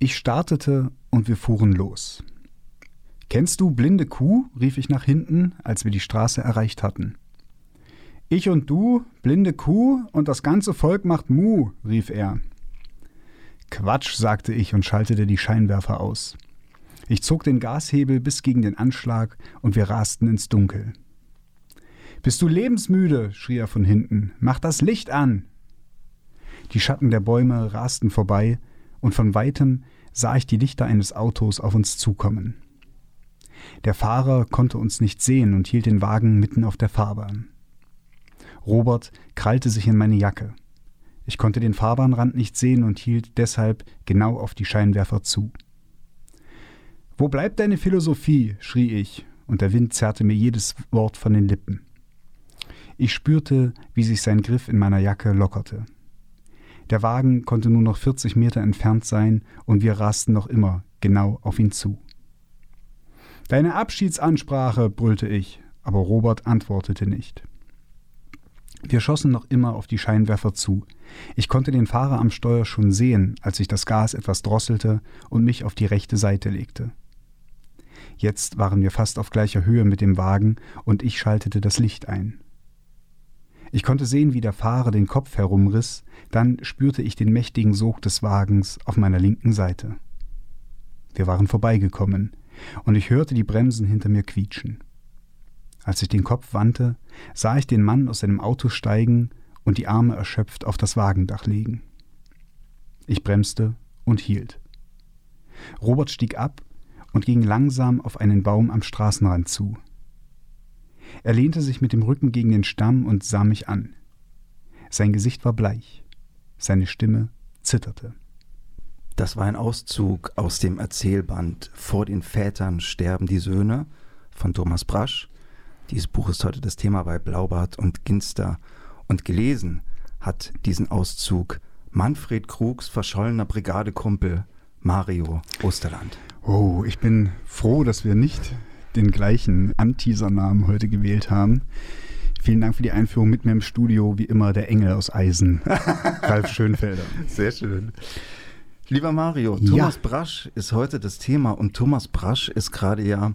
Ich startete und wir fuhren los. Kennst du blinde Kuh? rief ich nach hinten, als wir die Straße erreicht hatten. Ich und du, blinde Kuh, und das ganze Volk macht Mu, rief er. Quatsch, sagte ich und schaltete die Scheinwerfer aus. Ich zog den Gashebel bis gegen den Anschlag und wir rasten ins Dunkel. Bist du lebensmüde? schrie er von hinten. Mach das Licht an! Die Schatten der Bäume rasten vorbei und von weitem sah ich die Lichter eines Autos auf uns zukommen. Der Fahrer konnte uns nicht sehen und hielt den Wagen mitten auf der Fahrbahn. Robert krallte sich in meine Jacke. Ich konnte den Fahrbahnrand nicht sehen und hielt deshalb genau auf die Scheinwerfer zu. Wo bleibt deine Philosophie? schrie ich, und der Wind zerrte mir jedes Wort von den Lippen. Ich spürte, wie sich sein Griff in meiner Jacke lockerte. Der Wagen konnte nur noch 40 Meter entfernt sein und wir rasten noch immer genau auf ihn zu. Deine Abschiedsansprache, brüllte ich, aber Robert antwortete nicht. Wir schossen noch immer auf die Scheinwerfer zu. Ich konnte den Fahrer am Steuer schon sehen, als ich das Gas etwas drosselte und mich auf die rechte Seite legte. Jetzt waren wir fast auf gleicher Höhe mit dem Wagen und ich schaltete das Licht ein. Ich konnte sehen, wie der Fahrer den Kopf herumriss, dann spürte ich den mächtigen Sog des Wagens auf meiner linken Seite. Wir waren vorbeigekommen, und ich hörte die Bremsen hinter mir quietschen. Als ich den Kopf wandte, sah ich den Mann aus seinem Auto steigen und die Arme erschöpft auf das Wagendach legen. Ich bremste und hielt. Robert stieg ab und ging langsam auf einen Baum am Straßenrand zu. Er lehnte sich mit dem Rücken gegen den Stamm und sah mich an. Sein Gesicht war bleich, seine Stimme zitterte. Das war ein Auszug aus dem Erzählband Vor den Vätern sterben die Söhne von Thomas Brasch. Dieses Buch ist heute das Thema bei Blaubart und Ginster. Und gelesen hat diesen Auszug Manfred Krugs verschollener Brigadekumpel Mario Osterland. Oh, ich bin froh, dass wir nicht den gleichen Anteaser-Namen heute gewählt haben. Vielen Dank für die Einführung mit mir im Studio, wie immer der Engel aus Eisen, Ralf Schönfelder. Sehr schön. Lieber Mario, Thomas ja. Brasch ist heute das Thema und Thomas Brasch ist gerade ja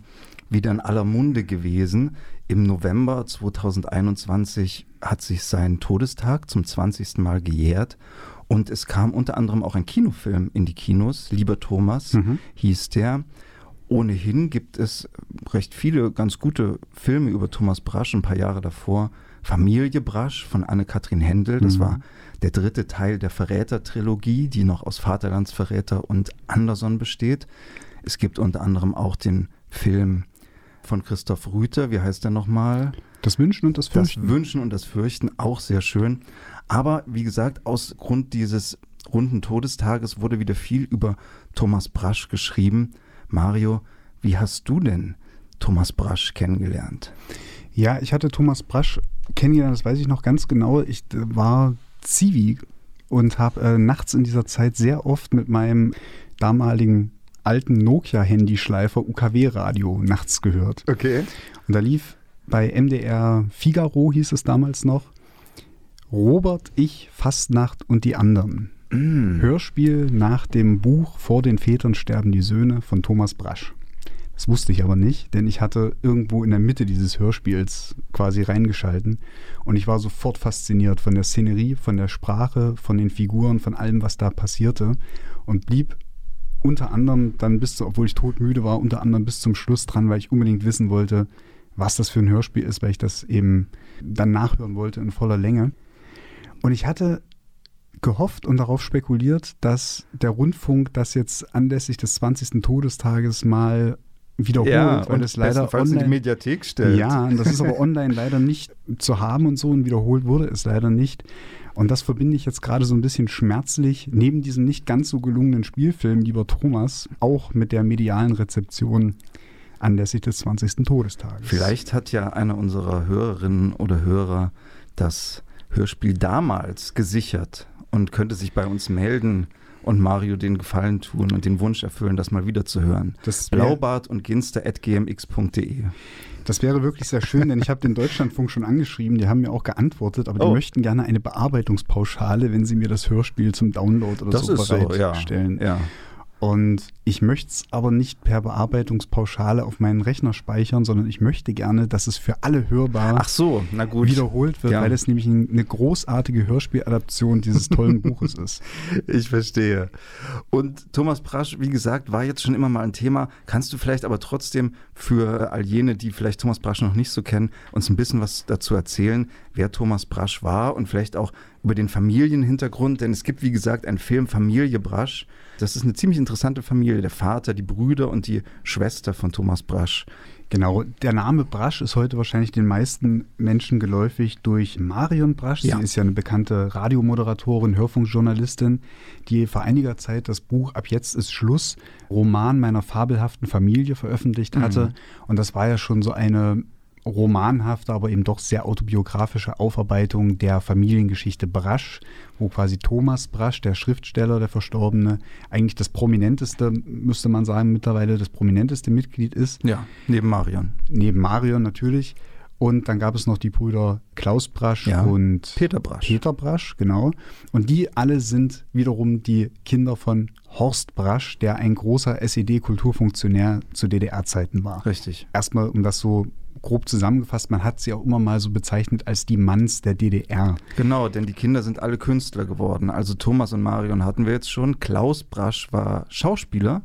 wieder in aller Munde gewesen. Im November 2021 hat sich sein Todestag zum 20. Mal gejährt und es kam unter anderem auch ein Kinofilm in die Kinos. Lieber Thomas mhm. hieß der. Ohnehin gibt es recht viele ganz gute Filme über Thomas Brasch ein paar Jahre davor. Familie Brasch von Anne-Kathrin Händel, das mhm. war der dritte Teil der Verräter-Trilogie, die noch aus Vaterlandsverräter und Anderson besteht. Es gibt unter anderem auch den Film von Christoph Rüther, wie heißt der nochmal? Das Wünschen und das Fürchten. Das Wünschen und das Fürchten, auch sehr schön. Aber wie gesagt, aus Grund dieses runden Todestages wurde wieder viel über Thomas Brasch geschrieben. Mario, wie hast du denn Thomas Brasch kennengelernt? Ja, ich hatte Thomas Brasch kennengelernt, das weiß ich noch ganz genau. Ich war Zivi und habe äh, nachts in dieser Zeit sehr oft mit meinem damaligen alten Nokia-Handyschleifer UKW-Radio nachts gehört. Okay. Und da lief bei MDR Figaro, hieß es damals noch, Robert, ich, Fastnacht und die anderen. Mm. Hörspiel nach dem Buch Vor den Vätern sterben die Söhne von Thomas Brasch. Das wusste ich aber nicht, denn ich hatte irgendwo in der Mitte dieses Hörspiels quasi reingeschalten und ich war sofort fasziniert von der Szenerie, von der Sprache, von den Figuren, von allem, was da passierte und blieb unter anderem dann bis zu, obwohl ich todmüde war, unter anderem bis zum Schluss dran, weil ich unbedingt wissen wollte, was das für ein Hörspiel ist, weil ich das eben dann nachhören wollte in voller Länge. Und ich hatte gehofft und darauf spekuliert, dass der Rundfunk das jetzt anlässlich des 20. Todestages mal wiederholt, ja, weil es leider online in die Mediathek stellt. Ja, und das ist aber online leider nicht zu haben und so und wiederholt wurde es leider nicht. Und das verbinde ich jetzt gerade so ein bisschen schmerzlich neben diesem nicht ganz so gelungenen Spielfilm, lieber Thomas, auch mit der medialen Rezeption anlässlich des 20. Todestages. Vielleicht hat ja einer unserer Hörerinnen oder Hörer das Hörspiel damals gesichert und könnte sich bei uns melden und Mario den Gefallen tun und den Wunsch erfüllen, das mal wieder zu hören. Blaubart und ginster.gmx.de. Das wäre wirklich sehr schön, denn ich habe den Deutschlandfunk schon angeschrieben, die haben mir auch geantwortet, aber die oh. möchten gerne eine Bearbeitungspauschale, wenn sie mir das Hörspiel zum Download oder das so bereitstellen. So, ja. ja. Und ich möchte es aber nicht per Bearbeitungspauschale auf meinen Rechner speichern, sondern ich möchte gerne, dass es für alle hörbar so, wiederholt wird, Ja. weil es nämlich eine großartige Hörspieladaption dieses tollen Buches ist. Ich verstehe. Und Thomas Brasch, wie gesagt, war jetzt schon immer mal ein Thema. Kannst du vielleicht aber trotzdem für all jene, die vielleicht Thomas Brasch noch nicht so kennen, uns ein bisschen was dazu erzählen, wer Thomas Brasch war und vielleicht auch über den Familienhintergrund? Denn es gibt, wie gesagt, einen Film Familie Brasch. Das ist eine ziemlich interessante Familie. Der Vater, die Brüder und die Schwester von Thomas Brasch. Genau, der Name Brasch ist heute wahrscheinlich den meisten Menschen geläufig durch Marion Brasch. Ja. Sie ist ja eine bekannte Radiomoderatorin, Hörfunkjournalistin, die vor einiger Zeit das Buch Ab jetzt ist Schluss, Roman meiner fabelhaften Familie veröffentlicht hatte. Und das war ja schon so eine romanhafte, aber eben doch sehr autobiografische Aufarbeitung der Familiengeschichte Brasch, wo quasi Thomas Brasch, der Schriftsteller, der Verstorbene, eigentlich das prominenteste, müsste man sagen, mittlerweile das prominenteste Mitglied ist Ja, neben Marion. neben Marion natürlich. Und dann gab es noch die Brüder Klaus Brasch Ja. und Peter Brasch. Peter Brasch, genau. Und die alle sind wiederum die Kinder von Horst Brasch, der ein großer SED-Kulturfunktionär zu DDR-Zeiten war. Richtig. Erstmal, um das so grob zusammengefasst, man hat sie auch immer mal so bezeichnet als die Manns der DDR. Genau, denn die Kinder sind alle Künstler geworden. Also Thomas und Marion hatten wir jetzt schon. Klaus Brasch war Schauspieler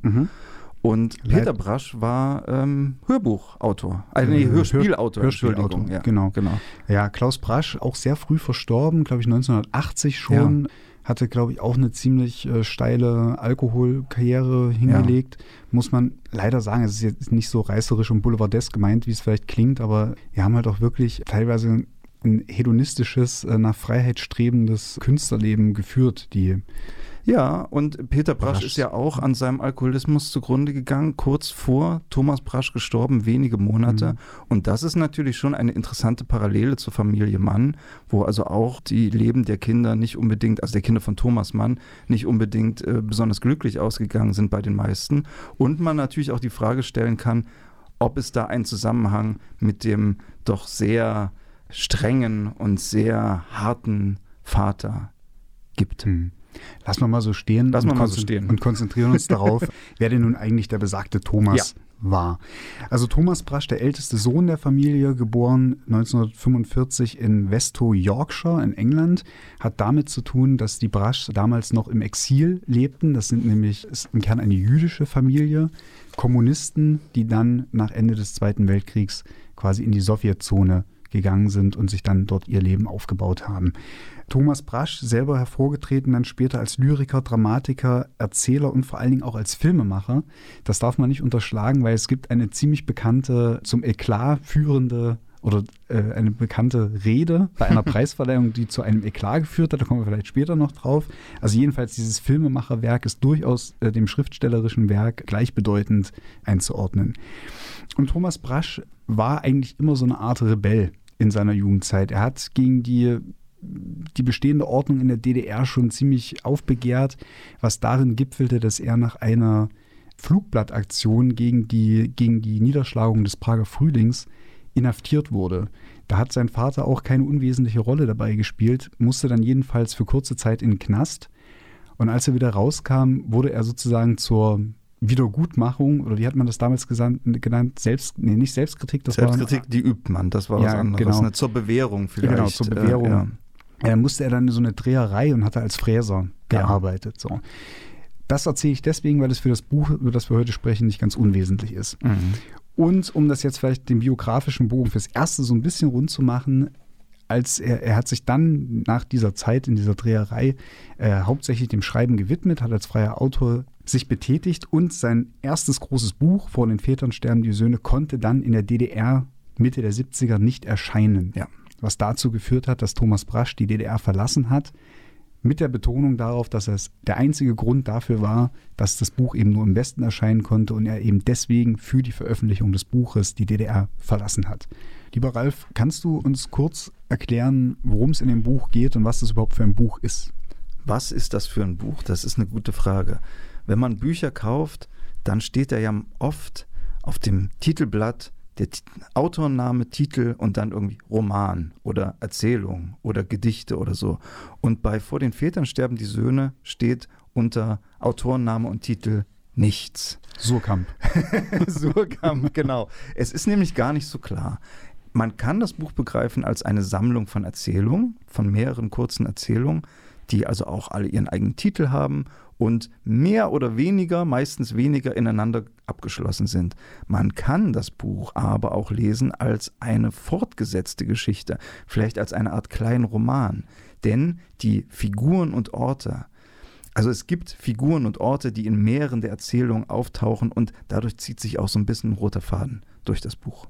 und Leid- Peter Brasch war ähm, Hörbuchautor. Also nee, Hörspielautor. Hör- Hörspielautor. Ja, genau. genau. Ja, Klaus Brasch, auch sehr früh verstorben, glaube ich 1980 schon. Hatte, glaube ich, auch eine ziemlich äh, steile Alkoholkarriere hingelegt. Muss man leider sagen, es ist jetzt nicht so reißerisch und boulevardesk gemeint, wie es vielleicht klingt, aber wir haben halt auch wirklich teilweise ein hedonistisches, äh, nach Freiheit strebendes Künstlerleben geführt, die Ja, und Peter Brasch Brasch. ist ja auch an seinem Alkoholismus zugrunde gegangen, kurz vor Thomas Brasch gestorben, wenige Monate. Mhm. Und das ist natürlich schon eine interessante Parallele zur Familie Mann, wo also auch die Leben der Kinder nicht unbedingt, also der Kinder von Thomas Mann, nicht unbedingt äh, besonders glücklich ausgegangen sind bei den meisten. Und man natürlich auch die Frage stellen kann, ob es da einen Zusammenhang mit dem doch sehr strengen und sehr harten Vater gibt. Hm. Lassen wir mal so stehen, Lassen wir und, mal so stehen. und konzentrieren uns darauf, wer denn nun eigentlich der besagte Thomas war. Also Thomas Brasch, der älteste Sohn der Familie, geboren 1945 in Westow, Yorkshire in England, hat damit zu tun, dass die Braschs damals noch im Exil lebten. Das sind nämlich ist im Kern eine jüdische Familie, Kommunisten, die dann nach Ende des Zweiten Weltkriegs quasi in die Sowjetzone gegangen sind und sich dann dort ihr Leben aufgebaut haben. Thomas Brasch, selber hervorgetreten dann später als Lyriker, Dramatiker, Erzähler und vor allen Dingen auch als Filmemacher. Das darf man nicht unterschlagen, weil es gibt eine ziemlich bekannte, zum Eklat führende oder äh, eine bekannte Rede bei einer Preisverleihung, die zu einem Eklat geführt hat. Da kommen wir vielleicht später noch drauf. Also jedenfalls dieses Filmemacherwerk ist durchaus äh, dem schriftstellerischen Werk gleichbedeutend einzuordnen. Und Thomas Brasch war eigentlich immer so eine Art Rebell in seiner Jugendzeit. Er hat gegen die, die bestehende Ordnung in der DDR schon ziemlich aufbegehrt, was darin gipfelte, dass er nach einer Flugblattaktion gegen die, gegen die Niederschlagung des Prager Frühlings inhaftiert wurde. Da hat sein Vater auch keine unwesentliche Rolle dabei gespielt, musste dann jedenfalls für kurze Zeit in den Knast. Und als er wieder rauskam, wurde er sozusagen zur Wiedergutmachung, oder wie hat man das damals gesandt, genannt, Selbst, nee, nicht Selbstkritik, das Selbstkritik, war die übt man, das war Ja, was anderes. genau. Ne? Zur Bewährung vielleicht. Genau, zur Bewährung. Äh, ja. äh, musste er dann in so eine Dreherei und hatte als Fräser Ja. gearbeitet. So. Das erzähle ich deswegen, weil es für das Buch, über das wir heute sprechen, nicht ganz unwesentlich ist. Mhm. Und um das jetzt vielleicht den biografischen Bogen fürs Erste so ein bisschen rund zu machen, als er, er hat sich dann nach dieser Zeit in dieser Dreherei äh, hauptsächlich dem Schreiben gewidmet, hat als freier Autor sich betätigt und sein erstes großes Buch, Vor den Vätern sterben die Söhne, konnte dann in der DDR Mitte der 70er nicht erscheinen. Ja. Was dazu geführt hat, dass Thomas Brasch die DDR verlassen hat, mit der Betonung darauf, dass es der einzige Grund dafür war, dass das Buch eben nur im Westen erscheinen konnte und er eben deswegen für die Veröffentlichung des Buches die DDR verlassen hat. Lieber Ralf, kannst du uns kurz erklären, worum es in dem Buch geht und was das überhaupt für ein Buch ist? Was ist das für ein Buch? Das ist eine gute Frage. Wenn man Bücher kauft, dann steht da ja oft auf dem Titelblatt der Autorname, Titel und dann irgendwie Roman oder Erzählung oder Gedichte oder so. Und bei Vor den Vätern sterben die Söhne steht unter Autorname und Titel nichts. Surkamp. Surkamp, genau. Es ist nämlich gar nicht so klar. Man kann das Buch begreifen als eine Sammlung von Erzählungen, von mehreren kurzen Erzählungen, die also auch alle ihren eigenen Titel haben und mehr oder weniger, meistens weniger ineinander abgeschlossen sind. Man kann das Buch aber auch lesen als eine fortgesetzte Geschichte, vielleicht als eine Art kleinen Roman. Denn die Figuren und Orte, also es gibt Figuren und Orte, die in mehreren der Erzählungen auftauchen und dadurch zieht sich auch so ein bisschen ein roter Faden durch das Buch.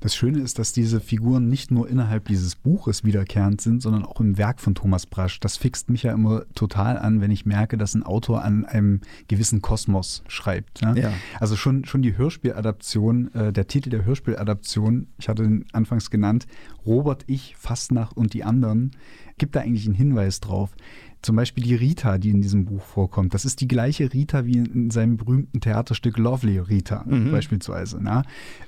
Das Schöne ist, dass diese Figuren nicht nur innerhalb dieses Buches wiederkehrend sind, sondern auch im Werk von Thomas Brasch. Das fixt mich ja immer total an, wenn ich merke, dass ein Autor an einem gewissen Kosmos schreibt. Ne? Ja. Also schon, schon die Hörspieladaption, äh, der Titel der Hörspieladaption, ich hatte ihn anfangs genannt, Robert, ich, Fastnacht und die anderen, gibt da eigentlich einen Hinweis drauf. Zum Beispiel die Rita, die in diesem Buch vorkommt. Das ist die gleiche Rita wie in seinem berühmten Theaterstück Lovely Rita mhm. beispielsweise. Na?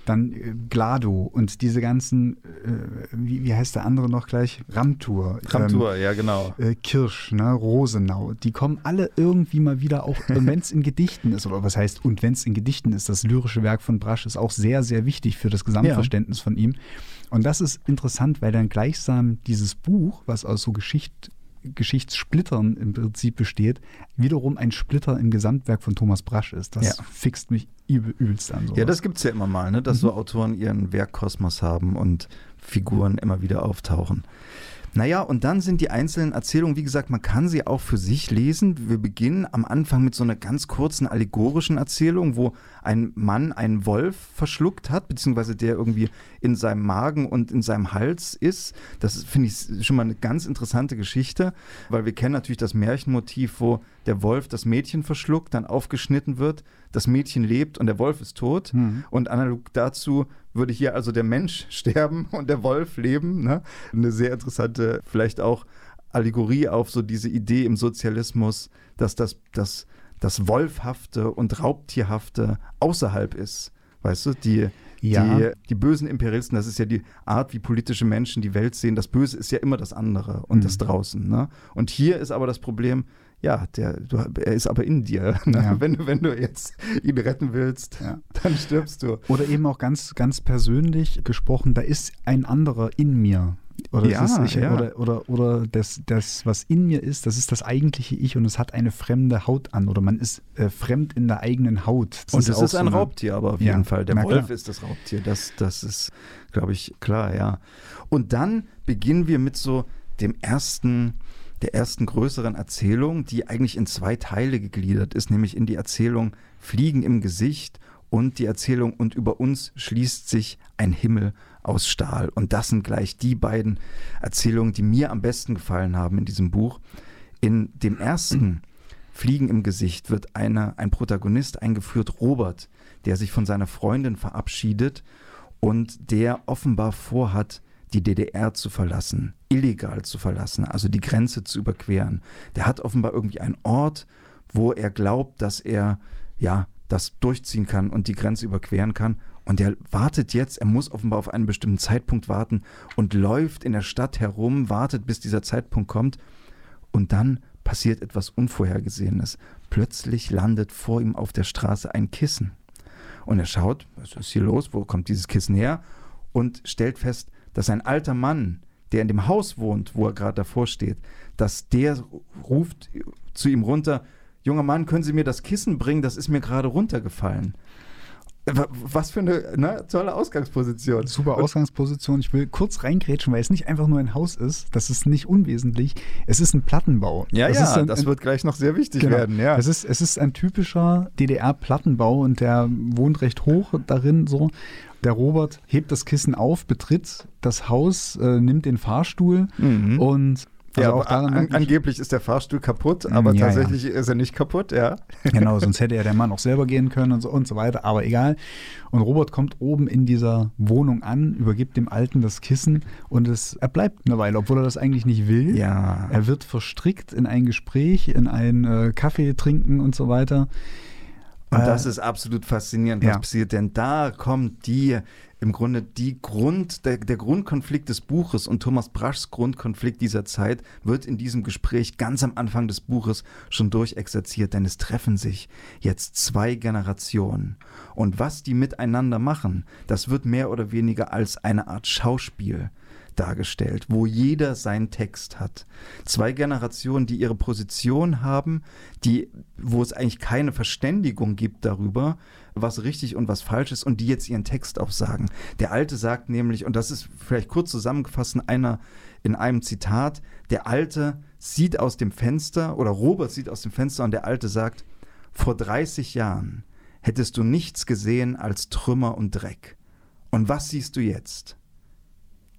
Dann äh, Glado und diese ganzen, äh, wie, wie, heißt der andere noch gleich? Ramtur. Ramtur, ähm, ja genau. Äh, Kirsch, ne? Rosenau. Die kommen alle irgendwie mal wieder auch, wenn es in Gedichten ist, oder was heißt, und wenn es in Gedichten ist, das lyrische Werk von Brasch ist auch sehr, sehr wichtig für das Gesamtverständnis ja. von ihm. Und das ist interessant, weil dann gleichsam dieses Buch, was aus so Geschicht, Geschichtssplittern im Prinzip besteht, wiederum ein Splitter im Gesamtwerk von Thomas Brasch ist. Das ja. fixt mich übelst an. Sowas. Ja, das gibt es ja immer mal, ne? dass mhm. so Autoren ihren Werkkosmos haben und Figuren immer wieder auftauchen. Naja, und dann sind die einzelnen Erzählungen, wie gesagt, man kann sie auch für sich lesen. Wir beginnen am Anfang mit so einer ganz kurzen allegorischen Erzählung, wo ein Mann einen Wolf verschluckt hat, beziehungsweise der irgendwie in seinem Magen und in seinem Hals ist. Das finde ich schon mal eine ganz interessante Geschichte, weil wir kennen natürlich das Märchenmotiv, wo der Wolf das Mädchen verschluckt, dann aufgeschnitten wird, das Mädchen lebt und der Wolf ist tot. Mhm. Und analog dazu würde hier also der Mensch sterben und der Wolf leben. Ne? Eine sehr interessante, vielleicht auch Allegorie auf so diese Idee im Sozialismus, dass das, das, das Wolfhafte und Raubtierhafte außerhalb ist. Weißt du, die, ja. die, die bösen Imperialisten, das ist ja die Art, wie politische Menschen die Welt sehen. Das Böse ist ja immer das andere und mhm. das draußen. Ne? Und hier ist aber das Problem, ja, der, du, er ist aber in dir. Ne? Ja. Wenn, wenn du jetzt ihn retten willst, ja. dann stirbst du. Oder eben auch ganz, ganz persönlich gesprochen, da ist ein anderer in mir. Oder, ja, ist, ich, ja. oder, oder, oder das, das, was in mir ist, das ist das eigentliche Ich und es hat eine fremde Haut an oder man ist äh, fremd in der eigenen Haut. Das und es ist, ist ein so Raubtier, aber auf jeden Fall. Der Wolf ist das Raubtier, das, das ist, glaube ich, klar, ja. Und dann beginnen wir mit so dem ersten der ersten größeren Erzählung, die eigentlich in zwei Teile gegliedert ist, nämlich in die Erzählung Fliegen im Gesicht und die Erzählung Und über uns schließt sich ein Himmel aus Stahl. Und das sind gleich die beiden Erzählungen, die mir am besten gefallen haben in diesem Buch. In dem ersten Fliegen im Gesicht wird eine, ein Protagonist eingeführt, Robert, der sich von seiner Freundin verabschiedet und der offenbar vorhat, die DDR zu verlassen, illegal zu verlassen, also die Grenze zu überqueren. Der hat offenbar irgendwie einen Ort, wo er glaubt, dass er ja das durchziehen kann und die Grenze überqueren kann. Und er wartet jetzt, er muss offenbar auf einen bestimmten Zeitpunkt warten und läuft in der Stadt herum, wartet, bis dieser Zeitpunkt kommt. Und dann passiert etwas Unvorhergesehenes. Plötzlich landet vor ihm auf der Straße ein Kissen. Und er schaut, was ist hier los, wo kommt dieses Kissen her? Und stellt fest, dass ein alter Mann, der in dem Haus wohnt, wo er gerade davor steht, dass der ruft zu ihm runter, junger Mann, können Sie mir das Kissen bringen, das ist mir gerade runtergefallen. Was für eine ne, tolle Ausgangsposition. Super Ausgangsposition. Ich will kurz reingrätschen, weil es nicht einfach nur ein Haus ist. Das ist nicht unwesentlich. Es ist ein Plattenbau. Ja, das ja, ein, das wird gleich noch sehr wichtig genau. werden. Ja. Es, ist, es ist ein typischer DDR-Plattenbau und der wohnt recht hoch darin so. Der Robert hebt das Kissen auf, betritt das Haus, äh, nimmt den Fahrstuhl mhm. und also ja, auch daran an, angeblich ist der Fahrstuhl kaputt, aber ja, tatsächlich ja. ist er nicht kaputt, ja. Genau, sonst hätte ja der Mann auch selber gehen können und so, und so weiter, aber egal. Und Robert kommt oben in dieser Wohnung an, übergibt dem Alten das Kissen und es, er bleibt eine Weile, obwohl er das eigentlich nicht will. Ja. Er wird verstrickt in ein Gespräch, in ein äh, Kaffee trinken und so weiter. Und das ist absolut faszinierend, was ja. passiert, denn da kommt die im Grunde die Grund, der, der Grundkonflikt des Buches und Thomas Braschs Grundkonflikt dieser Zeit wird in diesem Gespräch ganz am Anfang des Buches schon durchexerziert, denn es treffen sich jetzt zwei Generationen. Und was die miteinander machen, das wird mehr oder weniger als eine Art Schauspiel dargestellt, wo jeder seinen Text hat. Zwei Generationen, die ihre Position haben, die, wo es eigentlich keine Verständigung gibt darüber, was richtig und was falsch ist und die jetzt ihren Text auch sagen. Der Alte sagt nämlich, und das ist vielleicht kurz zusammengefasst in, einer, in einem Zitat, der Alte sieht aus dem Fenster oder Robert sieht aus dem Fenster und der Alte sagt, vor 30 Jahren hättest du nichts gesehen als Trümmer und Dreck. Und was siehst du jetzt?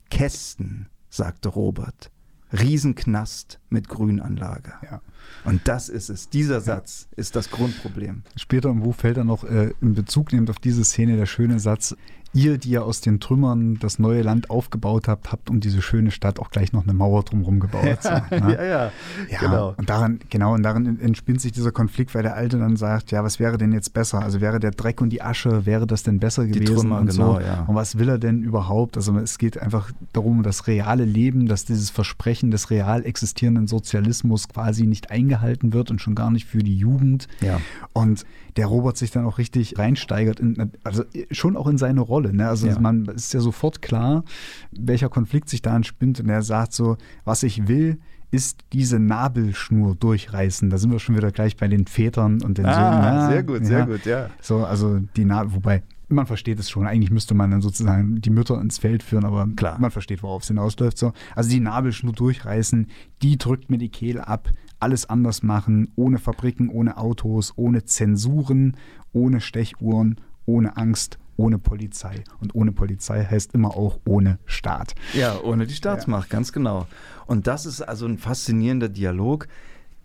Kästen, sagte Robert. Riesenknast mit Grünanlage. Ja. Und das ist es. Dieser Satz ja. ist das Grundproblem. Später im Buch fällt dann noch äh, in Bezug nehmend auf diese Szene der schöne Satz, ihr, die ja aus den Trümmern das neue Land aufgebaut habt, habt um diese schöne Stadt auch gleich noch eine Mauer drumherum gebaut. So, ne? ja, ja, ja, genau. Und daran, genau, und darin entspinnt sich dieser Konflikt, weil der Alte dann sagt, ja, was wäre denn jetzt besser? Also wäre der Dreck und die Asche, wäre das denn besser gewesen? Die Trümmer, und genau, so. ja. Und was will er denn überhaupt? Also es geht einfach darum, das reale Leben, dass dieses Versprechen des real existierenden Sozialismus quasi nicht eingehalten wird und schon gar nicht für die Jugend. Ja. Und der Robert sich dann auch richtig reinsteigert, in, also schon auch in seine Rolle. Ne? Also ja. man ist ja sofort klar, welcher Konflikt sich da entspinnt. Und er sagt so, was ich will, ist diese Nabelschnur durchreißen. Da sind wir schon wieder gleich bei den Vätern und den ah, Söhnen. Ja, sehr gut, sehr gut, ja. So, also die Nabel, wobei man versteht es schon. Eigentlich müsste man dann sozusagen die Mütter ins Feld führen, aber Klar. man versteht, worauf es hinausläuft. So. Also die Nabelschnur durchreißen, die drückt mir die Kehle ab, alles anders machen, ohne Fabriken, ohne Autos, ohne Zensuren, ohne Stechuhren, ohne Angst, ohne Polizei. Und ohne Polizei heißt immer auch ohne Staat. Ja, ohne die Staatsmacht, ja. ganz genau. Und das ist also ein faszinierender Dialog.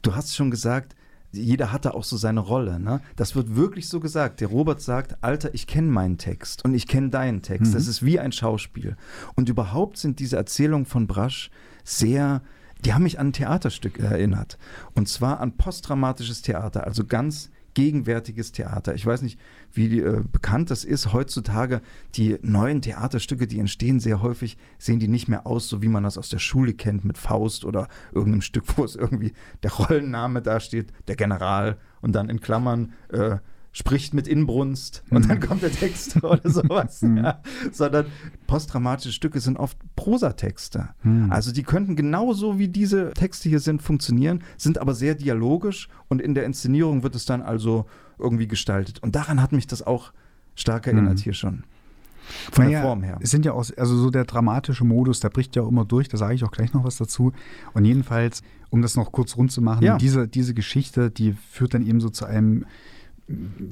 Du hast schon gesagt, jeder hatte auch so seine Rolle. Ne? Das wird wirklich so gesagt. Der Robert sagt, Alter, ich kenne meinen Text und ich kenne deinen Text. Mhm. Das ist wie ein Schauspiel. Und überhaupt sind diese Erzählungen von Brasch sehr die haben mich an ein Theaterstück erinnert. Und zwar an posttraumatisches Theater, also ganz gegenwärtiges Theater. Ich weiß nicht, wie äh, bekannt das ist. Heutzutage, die neuen Theaterstücke, die entstehen sehr häufig, sehen die nicht mehr aus, so wie man das aus der Schule kennt mit Faust oder irgendeinem Stück, wo es irgendwie der Rollenname dasteht, der General und dann in Klammern äh, spricht mit Inbrunst und dann mhm. kommt der Text oder sowas. Mhm. ja. Sondern posttraumatische Stücke sind oft Prosatexte. Mhm. Also die könnten genauso wie diese Texte hier sind funktionieren, sind aber sehr dialogisch und in der Inszenierung wird es dann also irgendwie gestaltet. Und daran hat mich das auch stark erinnert hier schon. Von naja, der Form her. Es sind ja auch, also so der dramatische Modus, der bricht ja auch immer durch, da sage ich auch gleich noch was dazu. Und jedenfalls, um das noch kurz rund zu machen, ja. diese, diese Geschichte, die führt dann eben so zu einem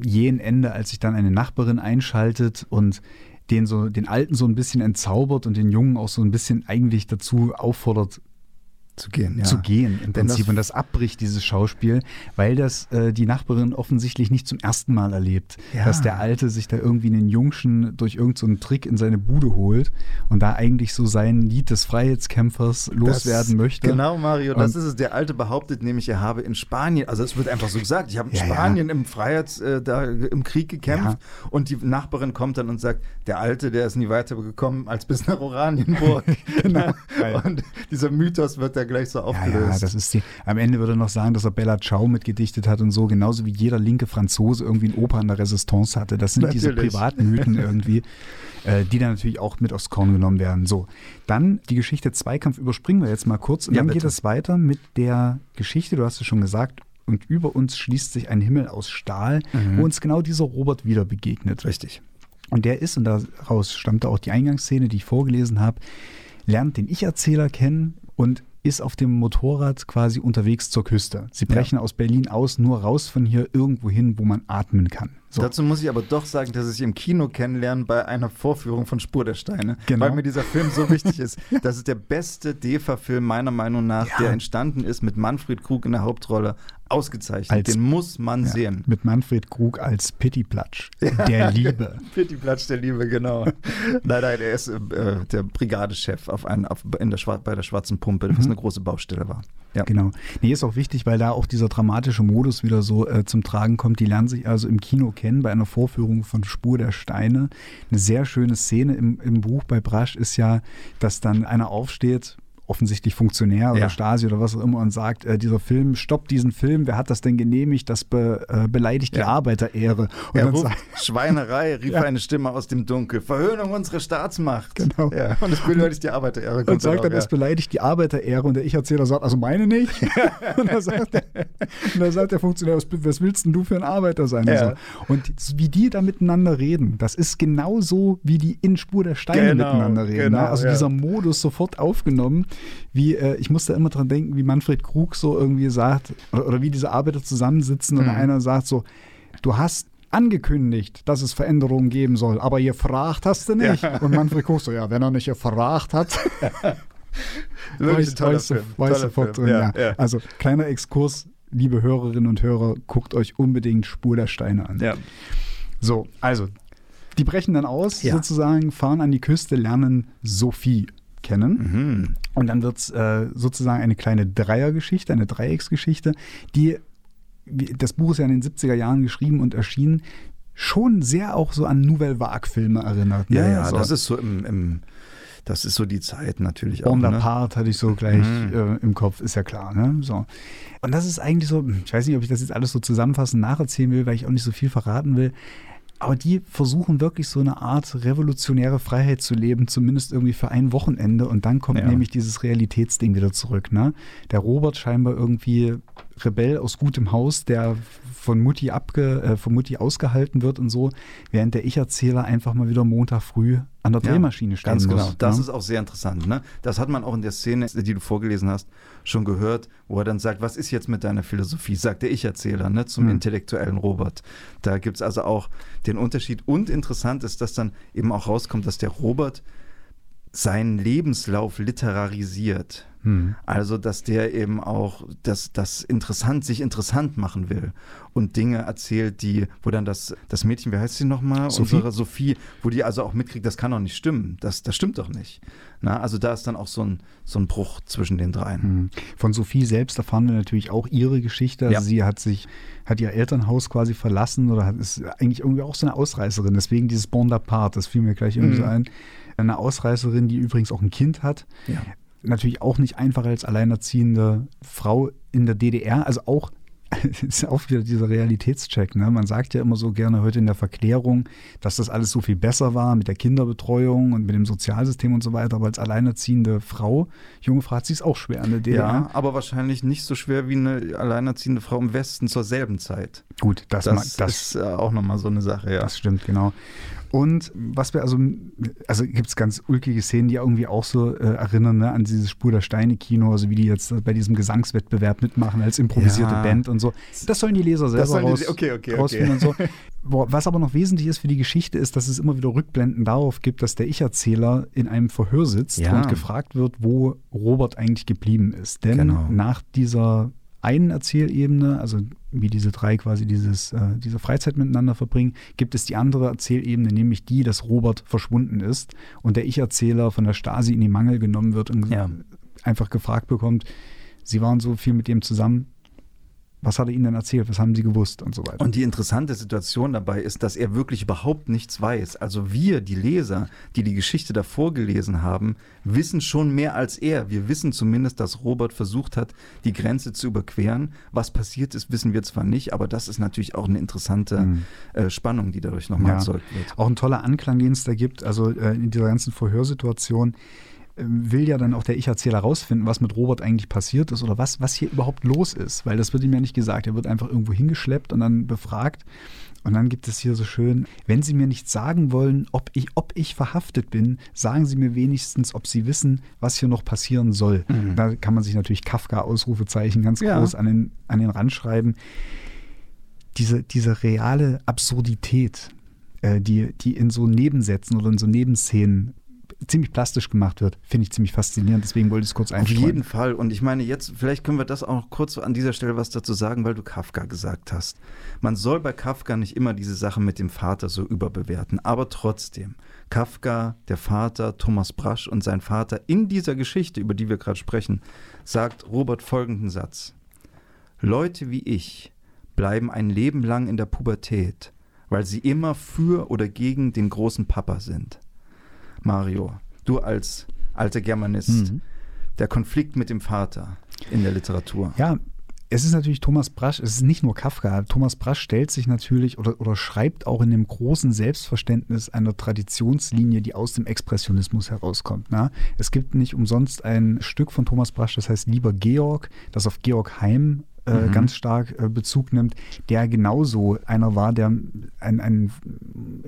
jähen Ende, als sich dann eine Nachbarin einschaltet und den so den Alten so ein bisschen entzaubert und den Jungen auch so ein bisschen eigentlich dazu auffordert, zu gehen, ja. zu gehen im Denn Prinzip. Das und das abbricht dieses Schauspiel, weil das äh, die Nachbarin offensichtlich nicht zum ersten Mal erlebt, ja. dass der Alte sich da irgendwie einen Jungschen durch irgendeinen so Trick in seine Bude holt und da eigentlich so sein Lied des Freiheitskämpfers loswerden das, möchte. Genau, Mario, und das ist es. Der Alte behauptet nämlich, er habe in Spanien, also es wird einfach so gesagt, ich habe in ja, Spanien im Freiheits, äh, da im Krieg gekämpft und die Nachbarin kommt dann und sagt, der Alte, der ist nie weitergekommen als bis nach Oranienburg. genau. und dieser Mythos wird da gleich so aufgelöst. Ja, ja, das ist die. Am Ende würde er noch sagen, dass er Bella Ciao mitgedichtet hat und so, genauso wie jeder linke Franzose irgendwie ein Oper an der Resistance hatte. Das sind natürlich. diese Privatmythen irgendwie, äh, die dann natürlich auch mit aufs Korn genommen werden. So, dann die Geschichte Zweikampf überspringen wir jetzt mal kurz und ja, dann bitte. geht es weiter mit der Geschichte, du hast es schon gesagt, und über uns schließt sich ein Himmel aus Stahl, mhm. wo uns genau dieser Robert wieder begegnet. Richtig. Und der ist, und daraus stammte auch die Eingangsszene, die ich vorgelesen habe, lernt den Ich-Erzähler kennen und ist auf dem Motorrad quasi unterwegs zur Küste. Sie brechen ja. aus Berlin aus, nur raus von hier irgendwo hin, wo man atmen kann. So. Dazu muss ich aber doch sagen, dass ich im Kino kennenlernen bei einer Vorführung von Spur der Steine, genau. weil mir dieser Film so wichtig ist. Das ist der beste DEFA-Film meiner Meinung nach, ja. der entstanden ist mit Manfred Krug in der Hauptrolle. Ausgezeichnet. Als, Den muss man ja, sehen. Mit Manfred Krug als Pittiplatsch der Liebe. Pittiplatsch der Liebe, genau. nein, nein, er ist äh, der Brigadechef auf ein, auf, in der, bei der Schwarzen Pumpe, was mhm. eine große Baustelle war. Ja. Genau. Nee, ist auch wichtig, weil da auch dieser dramatische Modus wieder so äh, zum Tragen kommt. Die lernen sich also im Kino kennen bei einer Vorführung von Spur der Steine. Eine sehr schöne Szene im, im Buch bei Brasch ist ja, dass dann einer aufsteht, offensichtlich Funktionär oder ja. Stasi oder was auch immer und sagt, äh, dieser Film, stoppt diesen Film, wer hat das denn genehmigt? Das be, äh, beleidigt ja. die Arbeiterehre. Und er ruft, Schweinerei, rief ja. eine Stimme aus dem Dunkel. Verhöhnung unserer Staatsmacht. Genau. Ja. Und es beleidigt die Arbeiterehre. Und sagt dann, es beleidigt die Arbeiterehre und der Ich-Erzähler sagt, also meine nicht. und, dann sagt der, und dann sagt der Funktionär, was, was willst denn du für ein Arbeiter sein? Und, so. und wie die da miteinander reden, das ist genauso, wie die in Spur der Steine genau, miteinander reden. Ne? Genau, ne? Also dieser Modus sofort aufgenommen wie, äh, ich musste immer dran denken, wie Manfred Krug so irgendwie sagt, oder, oder wie diese Arbeiter zusammensitzen mhm. und einer sagt so, du hast angekündigt, dass es Veränderungen geben soll, aber gefragt hast du nicht. Ja. Und Manfred Krug so, ja, wenn er nicht gefragt hat. weiß, weiß, Film. weiß sofort drin, ja, ja. Also kleiner Exkurs, liebe Hörerinnen und Hörer, guckt euch unbedingt Spur der Steine an. Ja. So, also die brechen dann aus, sozusagen, fahren an die Küste, lernen Sophie kennen. Mhm. Und dann wird es äh, sozusagen eine kleine Dreiergeschichte, eine Dreiecksgeschichte, die, das Buch ist ja in den 70er Jahren geschrieben und erschienen, schon sehr auch so an Nouvelle Vague-Filme erinnert. Ne? Ja, ja, so. das ist so im, im das ist so die Zeit natürlich auch. Bonaparte ne? hatte ich so gleich mhm. äh, im Kopf, ist ja klar. Ne? So. Und das ist eigentlich so, ich weiß nicht, ob ich das jetzt alles so zusammenfassend nacherzählen will, weil ich auch nicht so viel verraten will. Aber die versuchen wirklich so eine Art revolutionäre Freiheit zu leben, zumindest irgendwie für ein Wochenende. Und dann kommt ja. nämlich dieses Realitätsding wieder zurück. Ne? Der Robert scheinbar irgendwie Rebell aus gutem Haus, der von Mutti, abge, äh, von Mutti ausgehalten wird und so, während der Ich-Erzähler einfach mal wieder Montag früh an der Drehmaschine ja, stehen ganz muss. Genau. Das ja? ist auch sehr interessant. Ne? Das hat man auch in der Szene, die du vorgelesen hast, schon gehört, wo er dann sagt, was ist jetzt mit deiner Philosophie, sagt der Ich-Erzähler ne, zum hm. intellektuellen Robert. Da gibt es also auch den Unterschied. Und interessant ist, dass dann eben auch rauskommt, dass der Robert seinen Lebenslauf literarisiert. Hm. Also, dass der eben auch das, das interessant, sich interessant machen will und Dinge erzählt, die, wo dann das, das Mädchen, wie heißt sie nochmal? Sophie? Unsere Sophie, wo die also auch mitkriegt, das kann doch nicht stimmen. Das, das stimmt doch nicht. Na, also da ist dann auch so ein, so ein Bruch zwischen den dreien. Hm. Von Sophie selbst erfahren wir natürlich auch ihre Geschichte. Also ja. sie hat sich, hat ihr Elternhaus quasi verlassen oder hat, ist eigentlich irgendwie auch so eine Ausreißerin. Deswegen dieses Bonaparte, das fiel mir gleich irgendwie hm. so ein eine Ausreißerin, die übrigens auch ein Kind hat. Ja. Natürlich auch nicht einfach als alleinerziehende Frau in der DDR, also auch ist auch wieder dieser Realitätscheck. Ne? Man sagt ja immer so gerne heute in der Verklärung, dass das alles so viel besser war mit der Kinderbetreuung und mit dem Sozialsystem und so weiter. Aber als alleinerziehende Frau, junge Frau, hat sie es auch schwer in der DDR. Ja, aber wahrscheinlich nicht so schwer wie eine alleinerziehende Frau im Westen zur selben Zeit. Gut, das, das, das ist auch nochmal so eine Sache, ja. Das stimmt, genau. Und was wir also, also gibt es ganz ulkige Szenen, die irgendwie auch so äh, erinnern ne, an dieses Spur der Steine-Kino, also wie die jetzt bei diesem Gesangswettbewerb mitmachen als improvisierte ja. Band und so. Das sollen die Leser selber raus, die, okay, okay, rausfinden okay. und so. Was aber noch wesentlich ist für die Geschichte, ist, dass es immer wieder Rückblenden darauf gibt, dass der Ich-Erzähler in einem Verhör sitzt ja. und gefragt wird, wo Robert eigentlich geblieben ist. Denn genau. nach dieser einen Erzählebene, also wie diese drei quasi dieses, äh, diese Freizeit miteinander verbringen, gibt es die andere Erzählebene, nämlich die, dass Robert verschwunden ist und der Ich-Erzähler von der Stasi in die Mangel genommen wird und ja. einfach gefragt bekommt, sie waren so viel mit dem zusammen, was hat er ihnen denn erzählt? Was haben sie gewusst und so weiter? Und die interessante Situation dabei ist, dass er wirklich überhaupt nichts weiß. Also wir, die Leser, die die Geschichte davor gelesen haben, wissen schon mehr als er. Wir wissen zumindest, dass Robert versucht hat, die Grenze zu überqueren. Was passiert ist, wissen wir zwar nicht, aber das ist natürlich auch eine interessante mhm. äh, Spannung, die dadurch nochmal ja. erzeugt wird. Auch ein toller Anklang, den es da gibt. Also äh, in dieser ganzen Verhörsituation will ja dann auch der Ich-Erzähler rausfinden, was mit Robert eigentlich passiert ist oder was, was hier überhaupt los ist, weil das wird ihm ja nicht gesagt. Er wird einfach irgendwo hingeschleppt und dann befragt. Und dann gibt es hier so schön, wenn Sie mir nicht sagen wollen, ob ich, ob ich verhaftet bin, sagen Sie mir wenigstens, ob Sie wissen, was hier noch passieren soll. Mhm. Da kann man sich natürlich Kafka-Ausrufezeichen ganz ja. groß an den, an den Rand schreiben. Diese, diese reale Absurdität, äh, die, die in so Nebensätzen oder in so Nebenszenen ziemlich plastisch gemacht wird, finde ich ziemlich faszinierend. Deswegen wollte ich es kurz einstreuen. Auf jeden Fall. Und ich meine, jetzt, vielleicht können wir das auch kurz an dieser Stelle was dazu sagen, weil du Kafka gesagt hast. Man soll bei Kafka nicht immer diese Sache mit dem Vater so überbewerten. Aber trotzdem, Kafka, der Vater, Thomas Brasch und sein Vater in dieser Geschichte, über die wir gerade sprechen, sagt Robert folgenden Satz. Leute wie ich bleiben ein Leben lang in der Pubertät, weil sie immer für oder gegen den großen Papa sind. Mario, du als alter Germanist, mhm. der Konflikt mit dem Vater in der Literatur. Ja, es ist natürlich Thomas Brasch, es ist nicht nur Kafka. Thomas Brasch stellt sich natürlich oder, oder schreibt auch in dem großen Selbstverständnis einer Traditionslinie, die aus dem Expressionismus herauskommt. Ne? Es gibt nicht umsonst ein Stück von Thomas Brasch, das heißt Lieber Georg, das auf Georg Heim äh, mhm. ganz stark äh, Bezug nimmt, der genauso einer war, der einen, einen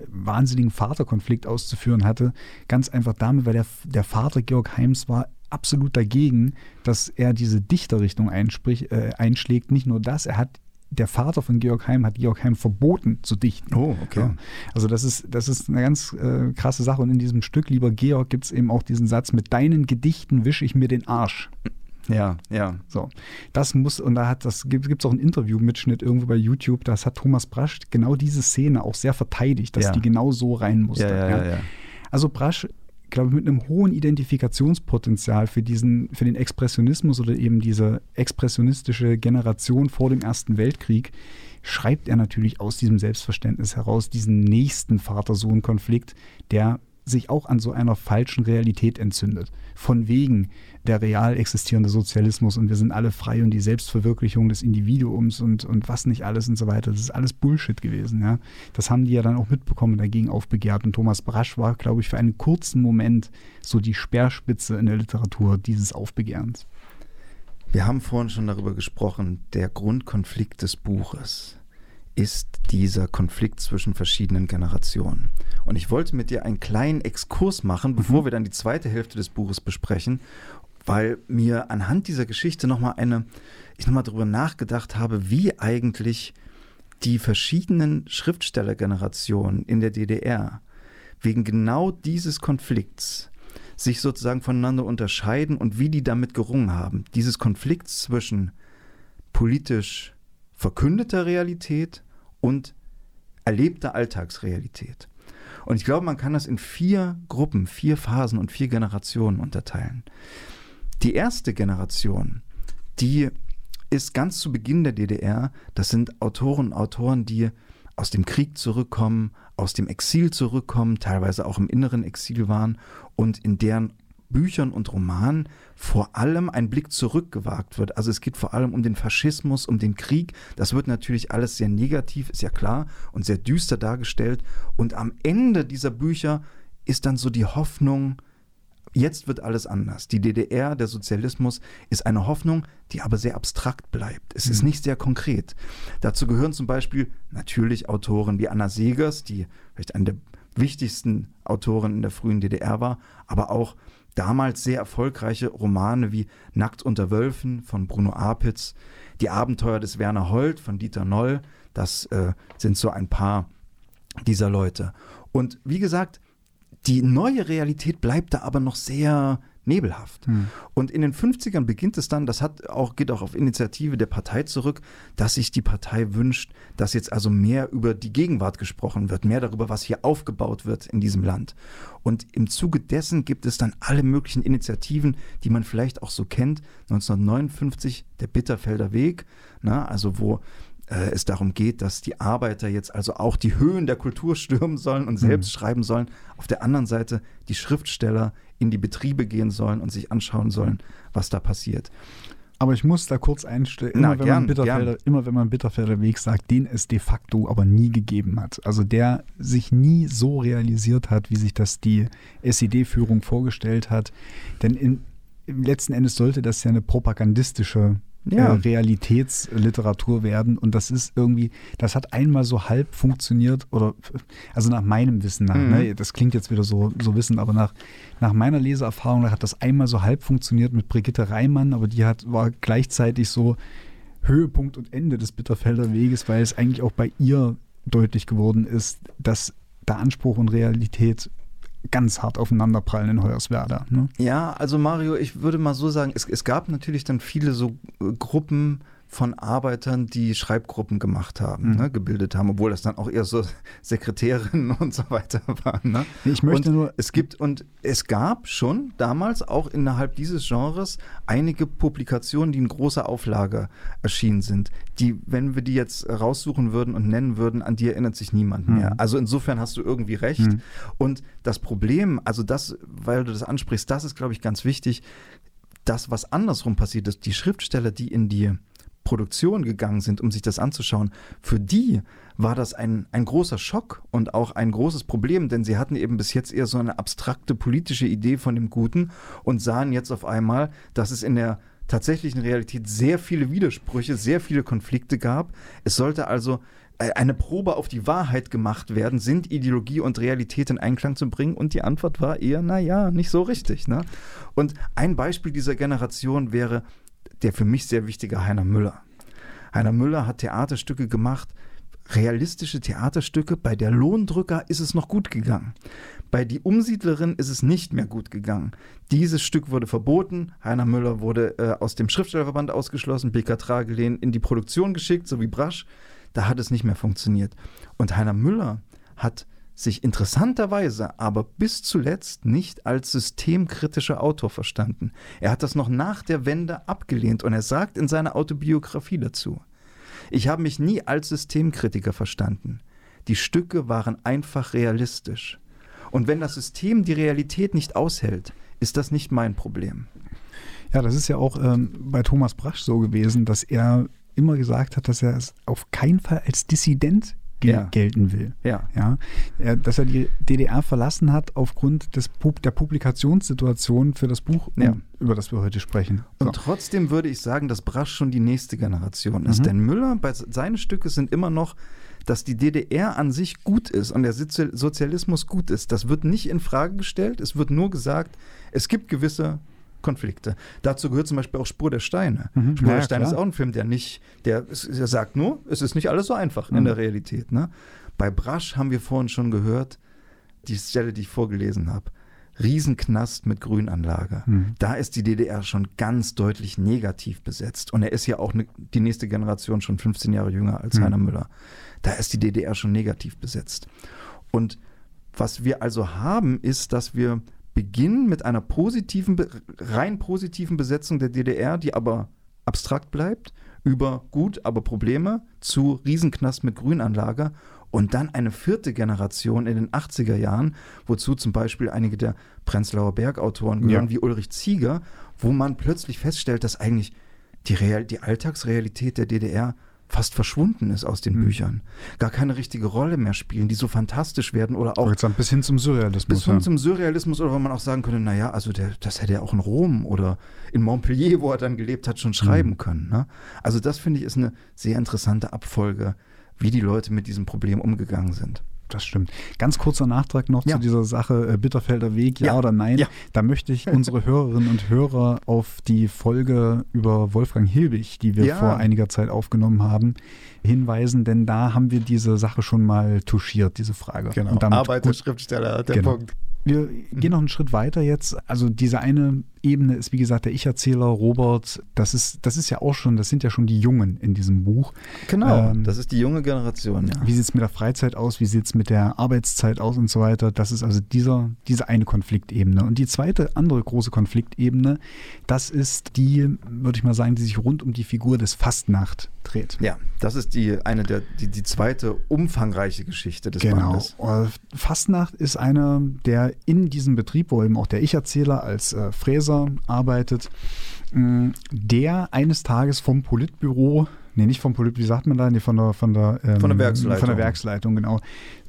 wahnsinnigen Vaterkonflikt auszuführen hatte. Ganz einfach damit, weil der, der Vater Georg Heims war absolut dagegen, dass er diese Dichterrichtung äh, einschlägt. Nicht nur das, er hat der Vater von Georg Heim hat Georg Heim verboten zu dichten. Oh, okay. Ja. Also das ist, das ist eine ganz äh, krasse Sache. Und in diesem Stück, lieber Georg, gibt es eben auch diesen Satz, mit deinen Gedichten wische ich mir den Arsch. Ja, ja. So. Das muss, und da hat das gibt es auch ein Interview-Mitschnitt irgendwo bei YouTube, das hat Thomas Brasch genau diese Szene auch sehr verteidigt, dass ja. die genau so rein musste. Ja, Also Brasch, glaube ich, mit einem hohen Identifikationspotenzial für diesen, für den Expressionismus oder eben diese expressionistische Generation vor dem Ersten Weltkrieg, schreibt er natürlich aus diesem Selbstverständnis heraus diesen nächsten Vater-Sohn-Konflikt, der sich auch an so einer falschen Realität entzündet. Von wegen der real existierende Sozialismus und wir sind alle frei und die Selbstverwirklichung des Individuums und, und was nicht alles und so weiter. Das ist alles Bullshit gewesen. Ja? Das haben die ja dann auch mitbekommen und dagegen aufbegehrt. Und Thomas Brasch war, glaube ich, für einen kurzen Moment so die Speerspitze in der Literatur dieses Aufbegehrens. Wir haben vorhin schon darüber gesprochen, der Grundkonflikt des Buches ist dieser Konflikt zwischen verschiedenen Generationen. Und ich wollte mit dir einen kleinen Exkurs machen, bevor mhm. wir dann die zweite Hälfte des Buches besprechen, weil mir anhand dieser Geschichte nochmal eine, ich nochmal darüber nachgedacht habe, wie eigentlich die verschiedenen Schriftstellergenerationen in der DDR wegen genau dieses Konflikts sich sozusagen voneinander unterscheiden und wie die damit gerungen haben. Dieses Konflikts zwischen politisch verkündeter Realität und erlebter Alltagsrealität. Und ich glaube, man kann das in vier Gruppen, vier Phasen und vier Generationen unterteilen. Die erste Generation, die ist ganz zu Beginn der DDR, das sind Autoren und Autoren, die aus dem Krieg zurückkommen, aus dem Exil zurückkommen, teilweise auch im inneren Exil waren und in deren Büchern und Romanen vor allem ein Blick zurückgewagt wird. Also es geht vor allem um den Faschismus, um den Krieg. Das wird natürlich alles sehr negativ, ist ja klar, und sehr düster dargestellt. Und am Ende dieser Bücher ist dann so die Hoffnung, jetzt wird alles anders. Die DDR, der Sozialismus, ist eine Hoffnung, die aber sehr abstrakt bleibt. Es mhm. ist nicht sehr konkret. Dazu gehören zum Beispiel natürlich Autoren wie Anna Segers, die vielleicht eine der wichtigsten Autoren in der frühen DDR war, aber auch damals sehr erfolgreiche Romane wie Nackt unter Wölfen von Bruno Apitz, Die Abenteuer des Werner Holt von Dieter Noll, das äh, sind so ein paar dieser Leute. Und wie gesagt, die neue Realität bleibt da aber noch sehr nebelhaft. Hm. Und in den 50ern beginnt es dann, das hat auch, geht auch auf Initiative der Partei zurück, dass sich die Partei wünscht, dass jetzt also mehr über die Gegenwart gesprochen wird, mehr darüber, was hier aufgebaut wird in diesem Land. Und im Zuge dessen gibt es dann alle möglichen Initiativen, die man vielleicht auch so kennt. 1959 der Bitterfelder Weg, na, also wo äh, es darum geht, dass die Arbeiter jetzt also auch die Höhen der Kultur stürmen sollen und selbst mhm. schreiben sollen. Auf der anderen Seite die Schriftsteller in die Betriebe gehen sollen und sich anschauen sollen, was da passiert. Aber ich muss da kurz einstellen, immer, wenn man Bitterfelder, immer wenn man Bitterfelder Weg sagt, den es de facto aber nie gegeben hat. Also der sich nie so realisiert hat, wie sich das die SED-Führung vorgestellt hat. Denn in, letzten Endes sollte das ja eine propagandistische ja. äh, Realitätsliteratur werden. Und das ist irgendwie, das hat einmal so halb funktioniert, oder also nach meinem Wissen nach, ne? mhm. ne, das klingt jetzt wieder so, so wissen, aber nach, nach meiner Leseerfahrung hat das einmal so halb funktioniert mit Brigitte Reimann, aber die hat, war gleichzeitig so Höhepunkt und Ende des Bitterfelder Weges, weil es eigentlich auch bei ihr deutlich geworden ist, dass der Anspruch und Realität ganz hart aufeinanderprallen in Hoyerswerda. Ne? Ja, also Mario, ich würde mal so sagen, es, es gab natürlich dann viele so äh, Gruppen, von Arbeitern, die Schreibgruppen gemacht haben, mhm. ne, gebildet haben, obwohl das dann auch eher so Sekretärinnen und so weiter waren. Ne? Ich möchte und nur. Es gibt und es gab schon damals auch innerhalb dieses Genres einige Publikationen, die in großer Auflage erschienen sind. Die, wenn wir die jetzt raussuchen würden und nennen würden, an die erinnert sich niemand mehr. Mhm. Also insofern hast du irgendwie recht. Mhm. Und das Problem, also das, weil du das ansprichst, das ist, glaube ich, ganz wichtig. Das, was andersrum passiert ist, die Schriftsteller, die in die Produktion gegangen sind, um sich das anzuschauen, für die war das ein, ein großer Schock und auch ein großes Problem, denn sie hatten eben bis jetzt eher so eine abstrakte politische Idee von dem Guten und sahen jetzt auf einmal, dass es in der tatsächlichen Realität sehr viele Widersprüche, sehr viele Konflikte gab. Es sollte also äh, eine Probe auf die Wahrheit gemacht werden, sind Ideologie und Realität in Einklang zu bringen? Und die Antwort war eher, naja, nicht so richtig. Ne? Und ein Beispiel dieser Generation wäre der für mich sehr wichtige Heiner Müller. Heiner Müller hat Theaterstücke gemacht, realistische Theaterstücke. Bei der Lohndrücker ist es noch gut gegangen. Bei Die Umsiedlerin ist es nicht mehr gut gegangen. Dieses Stück wurde verboten. Heiner Müller wurde äh, aus dem Schriftstellerverband ausgeschlossen. BK Tragelehn in die Produktion geschickt, so wie Brasch. Da hat es nicht mehr funktioniert. Und Heiner Müller hat sich interessanterweise aber bis zuletzt nicht als systemkritischer Autor verstanden. Er hat das noch nach der Wende abgelehnt und er sagt in seiner Autobiografie dazu, ich habe mich nie als Systemkritiker verstanden. Die Stücke waren einfach realistisch. Und wenn das System die Realität nicht aushält, ist das nicht mein Problem. Ja, das ist ja auch ähm, bei Thomas Brasch so gewesen, dass er immer gesagt hat, dass er es auf keinen Fall als Dissident gel ja. gelten will. Ja. ja. Dass er die DDR verlassen hat aufgrund des Pub der Publikationssituation für das Buch, ja. über das wir heute sprechen. So. Und trotzdem würde ich sagen, dass Brasch schon die nächste Generation ist. Mhm. Denn Müller, bei, seine Stücke sind immer noch dass die DDR an sich gut ist und der Sozialismus gut ist. Das wird nicht in Frage gestellt. Es wird nur gesagt, es gibt gewisse Konflikte. Dazu gehört zum Beispiel auch Spur der Steine. Mhm. Spur ja, der Steine klar. ist auch ein Film, der nicht, der, der sagt nur, es ist nicht alles so einfach mhm. in der Realität. Ne? Bei Brasch haben wir vorhin schon gehört, die Stelle, die ich vorgelesen habe. Riesenknast mit Grünanlage. Mhm. Da ist die DDR schon ganz deutlich negativ besetzt. Und er ist ja auch ne, die nächste Generation schon 15 Jahre jünger als mhm. Heiner Müller. Da ist die DDR schon negativ besetzt. Und was wir also haben, ist, dass wir beginnen mit einer positiven, rein positiven Besetzung der DDR, die aber abstrakt bleibt, über gut, aber Probleme zu Riesenknast mit Grünanlage und dann eine vierte Generation in den 80er Jahren, wozu zum Beispiel einige der Prenzlauer Bergautoren gehören, ja. wie Ulrich Zieger, wo man plötzlich feststellt, dass eigentlich die, Real die Alltagsrealität der DDR fast verschwunden ist aus den mhm. Büchern, gar keine richtige Rolle mehr spielen, die so fantastisch werden oder auch bis hin zum Surrealismus. Bis hin ja. zum Surrealismus oder wo man auch sagen könnte, naja, also der, das hätte er auch in Rom oder in Montpellier, wo er dann gelebt hat, schon schreiben mhm. können. Ne? Also das finde ich ist eine sehr interessante Abfolge, wie die Leute mit diesem Problem umgegangen sind das stimmt. Ganz kurzer Nachtrag noch ja. zu dieser Sache äh, Bitterfelder Weg, ja, ja. oder nein. Ja. Da möchte ich unsere Hörerinnen und Hörer auf die Folge über Wolfgang Hilbig, die wir vor einiger Zeit aufgenommen haben, hinweisen, denn da haben wir diese Sache schon mal touchiert, diese Frage. Genau. Arbeiterschriftsteller, der genau. Punkt. Wir gehen noch einen Schritt weiter jetzt. Also diese eine Ebene ist, wie gesagt, der Ich-Erzähler Robert. Das ist, das ist ja auch schon, das sind ja schon die Jungen in diesem Buch. Genau, ähm, das ist die junge Generation, ja. Wie sieht es mit der Freizeit aus? Wie sieht es mit der Arbeitszeit aus und so weiter? Das ist also dieser, diese eine Konfliktebene. Und die zweite, andere große Konfliktebene, das ist die, würde ich mal sagen, die sich rund um die Figur des Fastnacht dreht. Ja, das ist die eine der, die, die zweite umfangreiche Geschichte des genau. Bandes. Genau. Fastnacht ist einer der in diesem Betrieb, wo eben auch der Ich-Erzähler als äh, Fräser arbeitet, mh, der eines Tages vom Politbüro, nee, nicht vom Politbüro, wie sagt man da, nee, von der, von der, ähm, von der Werksleitung. Von der Werksleitung, genau,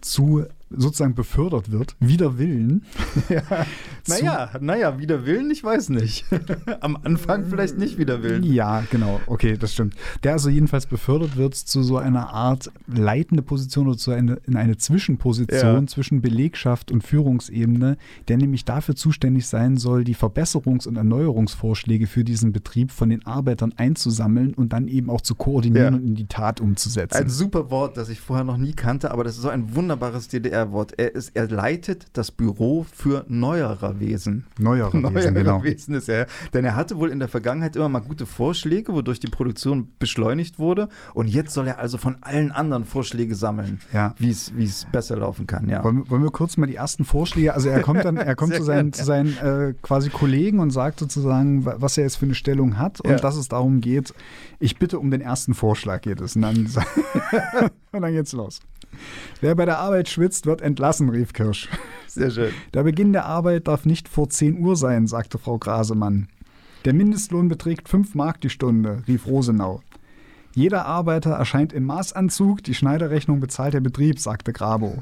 zu sozusagen befördert wird, wider Willen. ja. Naja, naja, wider Willen, ich weiß nicht. Am Anfang vielleicht nicht wider Willen. Ja, genau, okay, das stimmt. Der also jedenfalls befördert wird zu so einer Art leitende Position oder zu eine, in eine Zwischenposition ja. zwischen Belegschaft und Führungsebene, der nämlich dafür zuständig sein soll, die Verbesserungs- und Erneuerungsvorschläge für diesen Betrieb von den Arbeitern einzusammeln und dann eben auch zu koordinieren ja. und in die Tat umzusetzen. Ein super Wort, das ich vorher noch nie kannte, aber das ist so ein wunderbares DDR DDR-Wort. Er, ist, er leitet das Büro für neuerer Wesen. Neuerer, neuerer Wesen, genau. Wesen ist er. Denn er hatte wohl in der Vergangenheit immer mal gute Vorschläge, wodurch die Produktion beschleunigt wurde. Und jetzt soll er also von allen anderen Vorschläge sammeln, Ja. wie es besser laufen kann. Ja. Wollen, wir- wollen wir kurz mal die ersten Vorschläge, also er kommt dann, er kommt zu seinen, zu seinen äh, quasi Kollegen und sagt sozusagen, wa- was er jetzt für eine Stellung hat und Ja. dass es darum geht, ich bitte um den ersten Vorschlag geht es. Und dann, und dann geht's los. Wer bei der Arbeit schwitzt, wird entlassen, rief Kirsch. Sehr schön. Der Beginn der Arbeit darf nicht vor 10 Uhr sein, sagte Frau Grasemann. Der Mindestlohn beträgt 5 Mark die Stunde, rief Rosenau. Jeder Arbeiter erscheint im Maßanzug, die Schneiderrechnung bezahlt der Betrieb, sagte Grabo.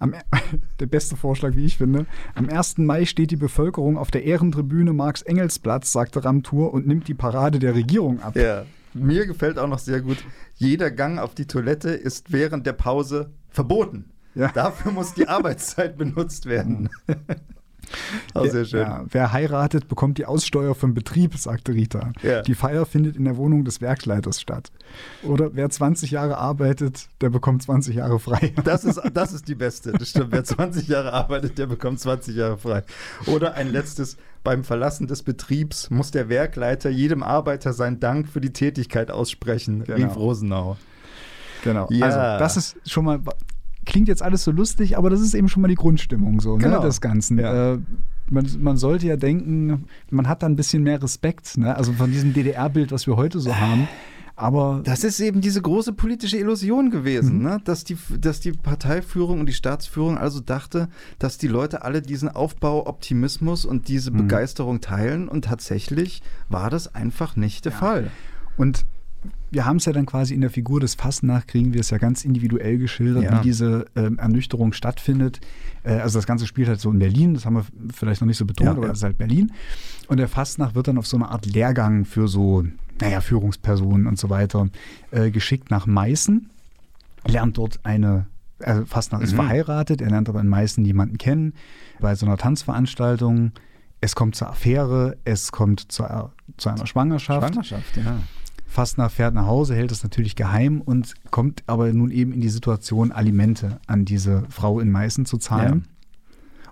Am, der beste Vorschlag, wie ich finde. Am 1. Mai steht die Bevölkerung auf der Ehrentribüne Marx-Engels-Platz, sagte Ramtur und nimmt die Parade der Regierung ab. Ja. Mir gefällt auch noch sehr gut, jeder Gang auf die Toilette ist während der Pause verboten. Ja. Dafür muss die Arbeitszeit benutzt werden. Auch sehr schön. Ja, wer heiratet, bekommt die Aussteuer vom Betrieb, sagte Rita. Ja. Die Feier findet in der Wohnung des Werksleiters statt. Oder wer 20 Jahre arbeitet, der bekommt 20 Jahre frei. Das ist, das ist die beste. Das stimmt. Wer 20 Jahre arbeitet, der bekommt 20 Jahre frei. Oder ein letztes. Beim Verlassen des Betriebs muss der Werkleiter jedem Arbeiter seinen Dank für die Tätigkeit aussprechen, Genau. rief Rosenau. Genau. Ja. Also, das ist schon mal. Klingt jetzt alles so lustig, aber das ist eben schon mal die Grundstimmung so, Genau. ne, des Ganzen. Ja. Äh, man, man sollte ja denken, man hat da ein bisschen mehr Respekt, ne? also von diesem DDR-Bild, was wir heute so haben. Aber Das ist eben diese große politische Illusion gewesen, ne? dass, die, dass die Parteiführung und die Staatsführung also dachte, dass die Leute alle diesen Aufbau-Optimismus und diese Begeisterung teilen und tatsächlich war das einfach nicht der Fall. Und wir haben es ja dann quasi in der Figur des Fastnacht, kriegen wir es ja ganz individuell geschildert, Ja. wie diese ähm, Ernüchterung stattfindet. Äh, also das Ganze spielt halt so in Berlin, das haben wir vielleicht noch nicht so betont, Ja, aber ja. das ist halt Berlin. Und der Fastnacht wird dann auf so eine Art Lehrgang für so, naja, Führungspersonen und so weiter äh, geschickt nach Meißen, lernt dort eine, also Fastnacht ist Mhm. verheiratet, er lernt aber in Meißen jemanden kennen, bei so einer Tanzveranstaltung. Es kommt zur Affäre, es kommt zu, zu einer Schwangerschaft. Schwangerschaft, ja. Fastner fährt nach Hause, hält es natürlich geheim und kommt aber nun eben in die Situation, Alimente an diese Frau in Meißen zu zahlen.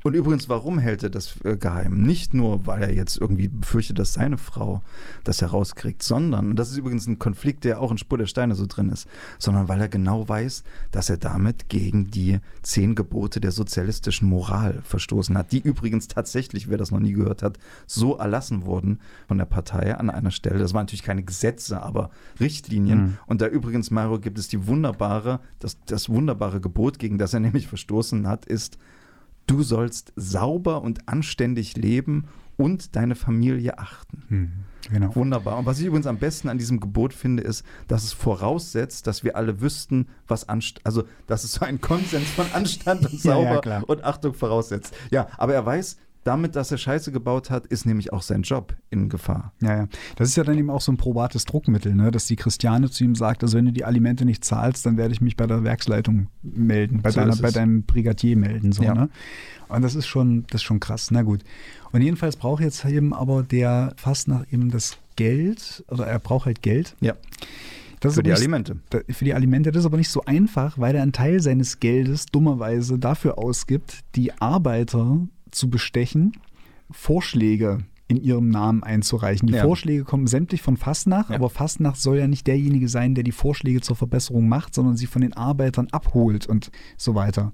Und übrigens, warum hält er das äh, geheim? Nicht nur, weil er jetzt irgendwie befürchtet, dass seine Frau das herauskriegt, sondern, und das ist übrigens ein Konflikt, der auch in Spur der Steine so drin ist, sondern weil er genau weiß, dass er damit gegen die zehn Gebote der sozialistischen Moral verstoßen hat, die übrigens tatsächlich, wer das noch nie gehört hat, so erlassen wurden von der Partei an einer Stelle. Das waren natürlich keine Gesetze, aber Richtlinien. Mhm. Und da übrigens, Mario, gibt es die wunderbare, das, das wunderbare Gebot, gegen das er nämlich verstoßen hat, ist, Du sollst sauber und anständig leben und deine Familie achten. Hm, genau. Wunderbar. Und was ich übrigens am besten an diesem Gebot finde, ist, dass es voraussetzt, dass wir alle wüssten, was Anstand, also dass es so einen Konsens von Anstand und Ja, ja, sauber klar. und Achtung voraussetzt. Ja, aber er weiß, damit, dass er Scheiße gebaut hat, ist nämlich auch sein Job in Gefahr. Ja, ja. Das ist ja dann eben auch so ein probates Druckmittel, ne? dass die Christiane zu ihm sagt, also wenn du die Alimente nicht zahlst, dann werde ich mich bei der Werksleitung melden, bei, So deiner, bei deinem Brigadier melden. So, Ja. ne? Und das ist schon, das ist schon krass. Na gut. Und jedenfalls braucht jetzt eben aber der fast nach eben das Geld, oder er braucht halt Geld. Ja. Das Für die nicht- Alimente. da- für die Alimente. Das ist aber nicht so einfach, weil er einen Teil seines Geldes dummerweise dafür ausgibt, die Arbeiter zu bestechen, Vorschläge in ihrem Namen einzureichen. Die Ja. Vorschläge kommen sämtlich von Fastnacht, Ja. aber Fastnacht soll ja nicht derjenige sein, der die Vorschläge zur Verbesserung macht, sondern sie von den Arbeitern abholt und so weiter.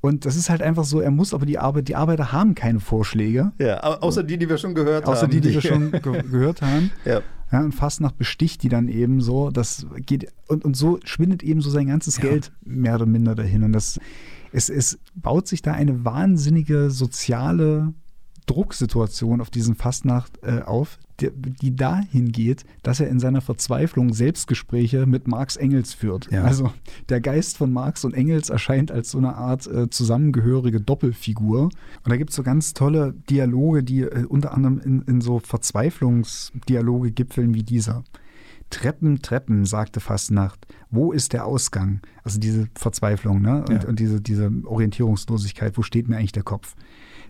Und das ist halt einfach so, er muss aber die Arbeit, die Arbeiter haben keine Vorschläge, Ja, au- außer die, die wir schon gehört außer haben. die, die wir schon ge gehört haben. Ja. Ja, und Fastnacht besticht die dann eben so. Das geht, und, und so schwindet eben so sein ganzes Ja. Geld mehr oder minder dahin. Und das, es, es baut sich da eine wahnsinnige soziale Drucksituation auf diesen Fastnacht äh, auf, die, die dahin geht, dass er in seiner Verzweiflung Selbstgespräche mit Marx Engels führt. Ja. Also der Geist von Marx und Engels erscheint als so eine Art äh, zusammengehörige Doppelfigur. Und da gibt es so ganz tolle Dialoge, die äh, unter anderem in, in so Verzweiflungsdialoge gipfeln wie dieser. Treppen, Treppen, sagte Fastnacht. Wo ist der Ausgang? Also diese Verzweiflung ne? und, Ja. und diese, diese Orientierungslosigkeit. Wo steht mir eigentlich der Kopf?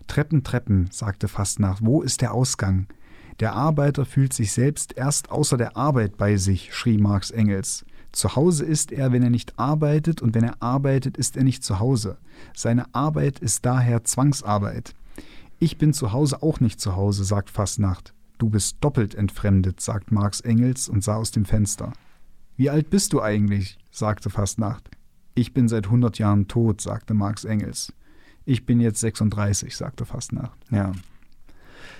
Treppen, Treppen, sagte Fastnacht. Wo ist der Ausgang? Der Arbeiter fühlt sich selbst erst außer der Arbeit bei sich, schrie Marx Engels. Zu Hause ist er, wenn er nicht arbeitet, und wenn er arbeitet, ist er nicht zu Hause. Seine Arbeit ist daher Zwangsarbeit. Ich bin zu Hause auch nicht zu Hause, sagt Fastnacht. Du bist doppelt entfremdet, sagt Marx Engels und sah aus dem Fenster. Wie alt bist du eigentlich? sagte Fastnacht. Ich bin seit 100 Jahren tot, sagte Marx Engels. Ich bin jetzt 36, sagte Fastnacht. Ja.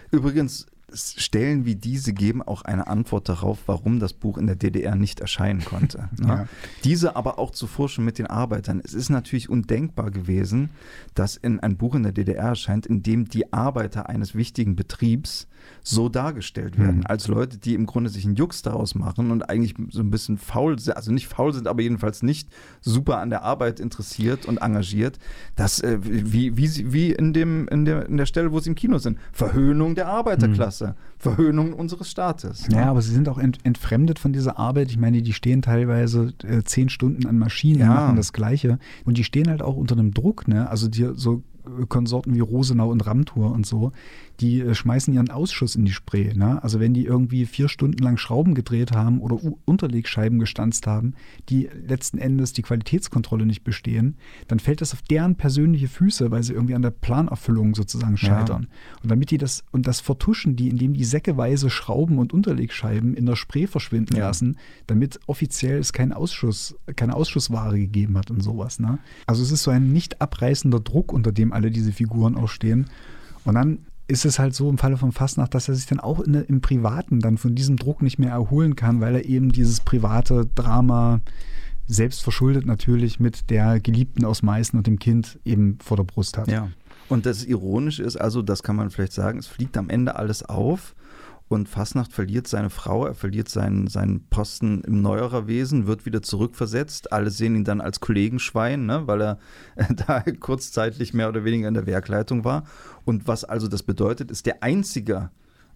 Übrigens, Stellen wie diese geben auch eine Antwort darauf, warum das Buch in der DDR nicht erscheinen konnte. Ne? ja. Diese aber auch zuvor schon mit den Arbeitern. Es ist natürlich undenkbar gewesen, dass in ein Buch in der DDR erscheint, in dem die Arbeiter eines wichtigen Betriebs so dargestellt werden, mhm. als Leute, die im Grunde sich einen Jux daraus machen und eigentlich so ein bisschen faul sind, also nicht faul sind, aber jedenfalls nicht super an der Arbeit interessiert und engagiert. Das, äh, wie, wie, wie in, dem, in, der, in der Stelle, wo sie im Kino sind. Verhöhnung der Arbeiterklasse, mhm. Verhöhnung unseres Staates. Ja, aber sie sind auch ent, entfremdet von dieser Arbeit. Ich meine, die stehen teilweise äh, zehn Stunden an Maschinen ja. machen das Gleiche. Und die stehen halt auch unter einem Druck, ne? Also die so Konsorten wie Rosenau und Ramtur und so, die äh, schmeißen ihren Ausschuss in die Spree. Ne? Also wenn die irgendwie vier Stunden lang Schrauben gedreht haben oder U Unterlegscheiben gestanzt haben, die letzten Endes die Qualitätskontrolle nicht bestehen, dann fällt das auf deren persönliche Füße, weil sie irgendwie an der Planerfüllung sozusagen scheitern. Ja. Und damit die das und das vertuschen die, indem die säckeweise Schrauben und Unterlegscheiben in der Spree verschwinden ja. lassen, damit offiziell es keinen Ausschuss, keine Ausschussware gegeben hat und sowas. Ne? Also es ist so ein nicht abreißender Druck, unter dem alle diese Figuren auch stehen. Und dann ist es halt so im Falle von Fastnacht, dass er sich dann auch in, im Privaten dann von diesem Druck nicht mehr erholen kann, weil er eben dieses private Drama selbst verschuldet natürlich mit der Geliebten aus Meißen und dem Kind eben vor der Brust hat. Ja. Und das Ironische ist also, das kann man vielleicht sagen, es fliegt am Ende alles auf und Fasnacht verliert seine Frau, er verliert seinen, seinen Posten im Neuererwesen, wird wieder zurückversetzt. Alle sehen ihn dann als Kollegenschwein, ne, weil er da kurzzeitig mehr oder weniger in der Werkleitung war. Und was also das bedeutet, ist der einzige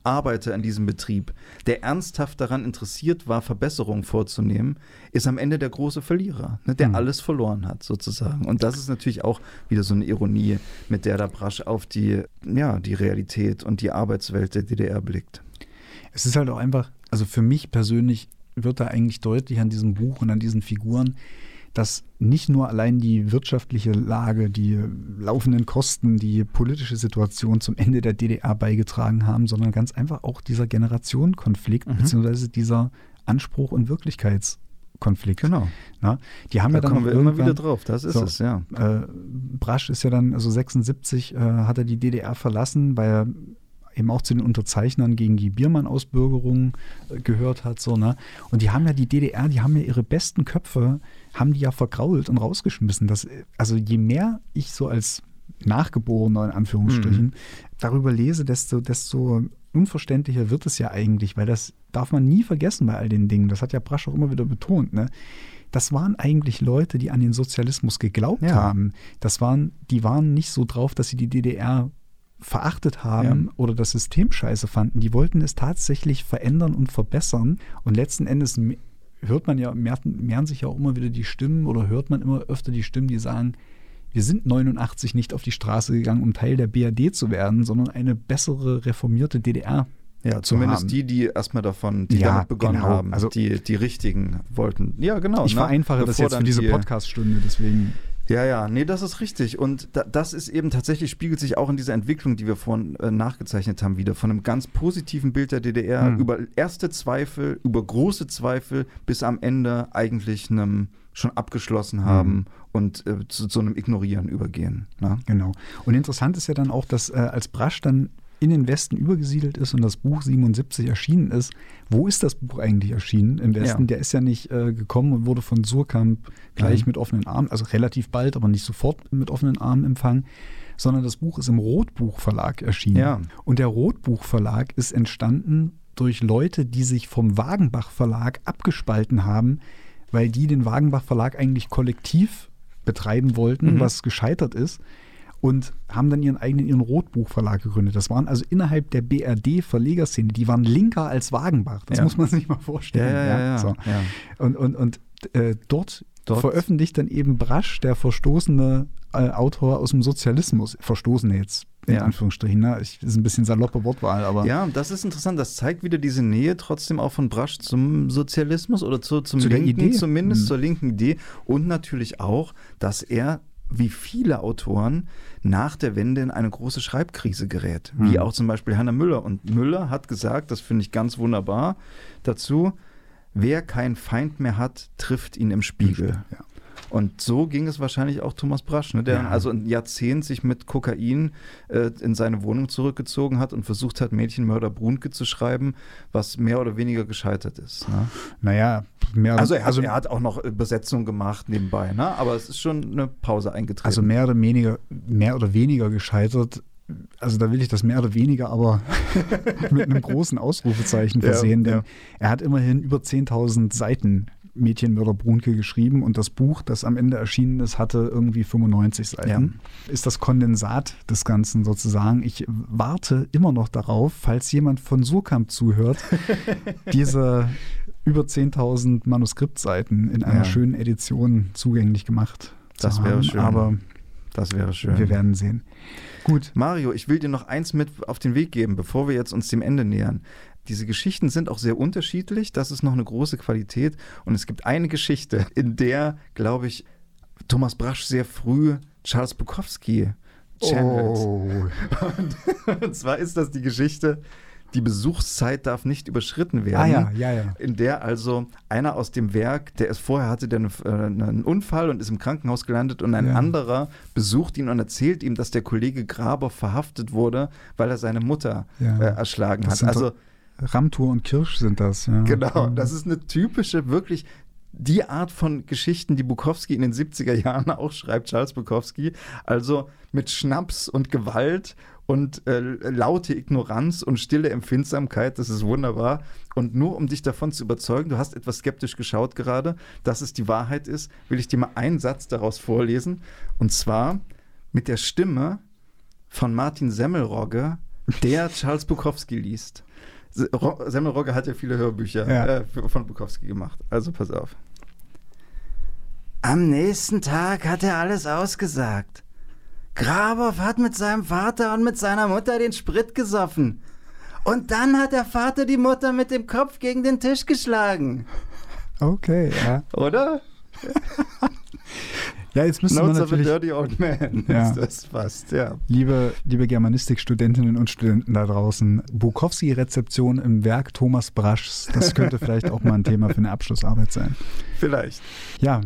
Arbeiter in diesem Betrieb, der ernsthaft daran interessiert war, Verbesserungen vorzunehmen, ist am Ende der große Verlierer, ne, der mhm. alles verloren hat, sozusagen. Und das ist natürlich auch wieder so eine Ironie, mit der der Brasch auf die, ja, die Realität und die Arbeitswelt der DDR blickt es ist halt auch einfach, also für mich persönlich wird da eigentlich deutlich an diesem Buch und an diesen Figuren, dass nicht nur allein die wirtschaftliche Lage, die laufenden Kosten, die politische Situation zum Ende der DDR beigetragen haben, sondern ganz einfach auch dieser Generationenkonflikt, mhm. beziehungsweise dieser Anspruch und Wirklichkeitskonflikt. Genau. Na, die haben da ja dann kommen wir immer wieder drauf, das ist so, es, ja. Äh, Brasch ist ja dann, also 76 äh, hat er die DDR verlassen, weil er eben auch zu den Unterzeichnern gegen die Biermann-Ausbürgerung äh, gehört hat. So, ne? Und die haben ja die DDR, die haben ja ihre besten Köpfe, haben die ja vergrault und rausgeschmissen. Das, also je mehr ich so als Nachgeborener in Anführungsstrichen mhm. darüber lese, desto, desto unverständlicher wird es ja eigentlich, weil das darf man nie vergessen bei all den Dingen. Das hat ja Brasch auch immer wieder betont. Ne? das waren eigentlich Leute, die an den Sozialismus geglaubt ja. haben. Das waren, die waren nicht so drauf, dass sie die DDR verachtet haben ja. oder das System scheiße fanden. Die wollten es tatsächlich verändern und verbessern. Und letzten Endes hört man ja, mehren sich ja auch immer wieder die Stimmen oder hört man immer öfter die Stimmen, die sagen, wir sind 89 nicht auf die Straße gegangen, um Teil der BRD zu werden, sondern eine bessere reformierte DDR ja, zumindest haben. die, die erstmal davon, die ja, damit begonnen genau. haben, also, die, die richtigen wollten. Ja, genau. Ich ne? vereinfache Bevor das jetzt für diese Podcast-Stunde, deswegen. Ja, ja, nee, das ist richtig. Und da, das ist eben tatsächlich, spiegelt sich auch in dieser Entwicklung, die wir vorhin äh, nachgezeichnet haben, wieder. Von einem ganz positiven Bild der DDR mhm. über erste Zweifel, über große Zweifel, bis am Ende eigentlich einem schon abgeschlossen haben mhm. und äh, zu, zu, einem Ignorieren übergehen. Ne? Genau. Und interessant ist ja dann auch, dass äh, als Brasch dann in den Westen übergesiedelt ist und das Buch 77 erschienen ist. Wo ist das Buch eigentlich erschienen im Westen? Ja. Der ist ja nicht äh, gekommen und wurde von Surkamp gleich Nein. mit offenen Armen, also relativ bald, aber nicht sofort mit offenen Armen empfangen, sondern das Buch ist im Rotbuch Verlag erschienen. Ja. Und der Rotbuch Verlag ist entstanden durch Leute, die sich vom Wagenbach Verlag abgespalten haben, weil die den Wagenbach Verlag eigentlich kollektiv betreiben wollten, mhm. was gescheitert ist und haben dann ihren eigenen ihren Rotbuchverlag gegründet. Das waren also innerhalb der BRD-Verlegerszene, die waren linker als Wagenbach. Das ja. muss man sich mal vorstellen. Ja, ja, so. Und, und, und äh, dort, dort, veröffentlicht dann eben Brasch, der verstoßene äh, Autor aus dem Sozialismus, verstoßene jetzt in Ja. Anführungsstrichen. Ne? Ich, das ist ein bisschen saloppe Wortwahl, aber Ja, das ist interessant. Das zeigt wieder diese Nähe trotzdem auch von Brasch zum Sozialismus oder zu, zum Zu Linken, Idee. zumindest Mhm. zur linken Idee. Und natürlich auch, dass er wie viele Autoren nach der Wende in eine große Schreibkrise gerät. Wie Mhm. auch zum Beispiel Hannah Müller. Und Müller hat gesagt, das finde ich ganz wunderbar, dazu, wer keinen Feind mehr hat, trifft ihn im Spiegel. Ja. Und so ging es wahrscheinlich auch Thomas Brasch, ne, der Ja. also ein Jahrzehnt sich mit Kokain äh, in seine Wohnung zurückgezogen hat und versucht hat, Mädchenmörder Brunke zu schreiben, was mehr oder weniger gescheitert ist. Ne? Naja, mehr, Also, er hat, er hat auch noch Übersetzung gemacht nebenbei, ne? aber es ist schon eine Pause eingetreten. also mehr oder weniger, mehr oder weniger gescheitert. Also da will ich das mehr oder weniger aber mit einem großen Ausrufezeichen Ja, versehen, denn ja. er hat immerhin über 10.000 Seiten Mädchenmörder Brunke geschrieben und das Buch, das am Ende erschienen ist, hatte irgendwie 95 Seiten. Ist das Kondensat des Ganzen sozusagen. Ich warte immer noch darauf, falls jemand von Surkamp zuhört, diese über 10.000 Manuskriptseiten in einer Ja. schönen Edition zugänglich gemacht zu Das wäre haben. schön. Aber das wäre schön. wir werden sehen. Gut, Mario, ich will dir noch eins mit auf den Weg geben, bevor wir jetzt uns dem Ende nähern. Diese Geschichten sind auch sehr unterschiedlich, das ist noch eine große Qualität. Und es gibt eine Geschichte, in der, glaube ich, Thomas Brasch sehr früh Charles Bukowski channelt. Oh. Und, und zwar ist das die Geschichte, die Besuchszeit darf nicht überschritten werden. Ah ja, ja, ja. In der also einer aus dem Werk, der es vorher hatte, der einen, äh, einen Unfall und ist im Krankenhaus gelandet und ein Ja. anderer besucht ihn und erzählt ihm, dass der Kollege Graber verhaftet wurde, weil er seine Mutter Ja. äh, erschlagen Das hat. Also Ramtur und Kirsch sind das. Ja. genau, Mhm. das ist eine typische, wirklich die Art von Geschichten, die Bukowski in den 70er Jahren auch schreibt, Charles Bukowski. Also mit Schnaps und Gewalt und äh, laute Ignoranz und stille Empfindsamkeit, das ist wunderbar. Und nur um dich davon zu überzeugen, du hast etwas skeptisch geschaut gerade, dass es die Wahrheit ist, will ich dir mal einen Satz daraus vorlesen. Und zwar mit der Stimme von Martin Semmelrogge, der Charles Bukowski liest. Se- Ro- Semmelrogge hat ja viele Hörbücher Ja. äh, von Bukowski gemacht. Also pass auf. Am nächsten Tag hat er alles ausgesagt. Grabow hat mit seinem Vater und mit seiner Mutter den Sprit gesoffen. Und dann hat der Vater die Mutter mit dem Kopf gegen den Tisch geschlagen. Okay, ja. Oder? Ja, jetzt müsste man Notes of a natürlich, Dirty Old Man Ja. ist das fast, ja. liebe, liebe Germanistikstudentinnen und Studenten da draußen, Bukowski-Rezeption im Werk Thomas Braschs, das könnte vielleicht auch mal ein Thema für eine Abschlussarbeit sein. Vielleicht. Ja,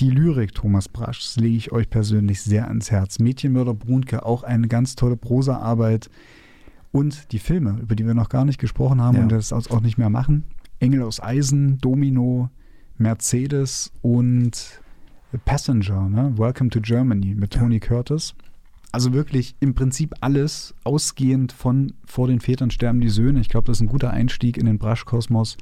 die Lyrik Thomas Braschs lege ich euch persönlich sehr ans Herz. Mädchenmörder Brunke, auch eine ganz tolle Prosaarbeit. Und die Filme, über die wir noch gar nicht gesprochen haben Ja. und das auch nicht mehr machen. Engel aus Eisen, Domino, Mercedes und Passenger, ne? Welcome to Germany mit Tony Curtis. Also wirklich im Prinzip alles ausgehend von Vor den Vätern sterben die Söhne. Ich glaube, das ist ein guter Einstieg in den Brasch-Kosmos.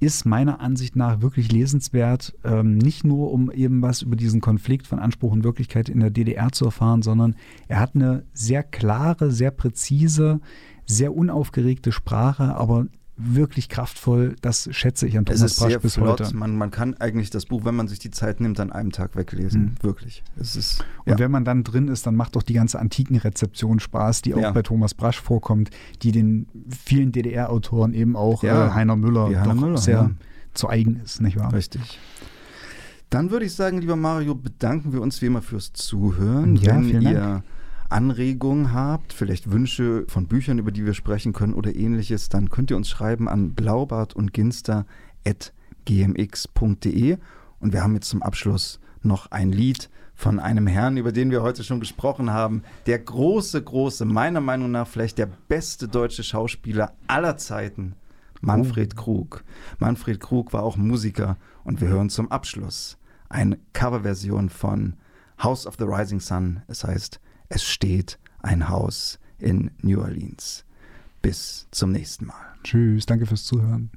Ist meiner Ansicht nach wirklich lesenswert, ähm, nicht nur um eben was über diesen Konflikt von Anspruch und Wirklichkeit in der DDR zu erfahren, sondern er hat eine sehr klare, sehr präzise, sehr unaufgeregte Sprache, aber wirklich kraftvoll. Das schätze ich an Es Thomas ist Brasch sehr bis flott. heute. Man, man kann eigentlich das Buch, wenn man sich die Zeit nimmt, an einem Tag weglesen. Mhm. Wirklich. Es ist, Und ja. wenn man dann drin ist, dann macht doch die ganze antiken Rezeption Spaß, die auch Ja. bei Thomas Brasch vorkommt, die den vielen DDR-Autoren eben auch Ja, äh, Heiner Müller Heiner Müller, sehr ja. zu eigen ist, nicht wahr? Richtig. Dann würde ich sagen, lieber Mario, bedanken wir uns wie immer fürs Zuhören. Ja, Wenn vielen ihr Dank. Anregungen habt, vielleicht Wünsche von Büchern, über die wir sprechen können oder ähnliches, dann könnt ihr uns schreiben an blaubart und ginster.gmx.de. Und wir haben jetzt zum Abschluss noch ein Lied von einem Herrn, über den wir heute schon gesprochen haben. Der große, große, meiner Meinung nach vielleicht der beste deutsche Schauspieler aller Zeiten, Manfred Krug. Manfred Krug war auch Musiker und wir hören zum Abschluss eine Coverversion von House of the Rising Sun. Es heißt, es steht ein Haus in New Orleans. Bis zum nächsten Mal. Tschüss, danke fürs Zuhören.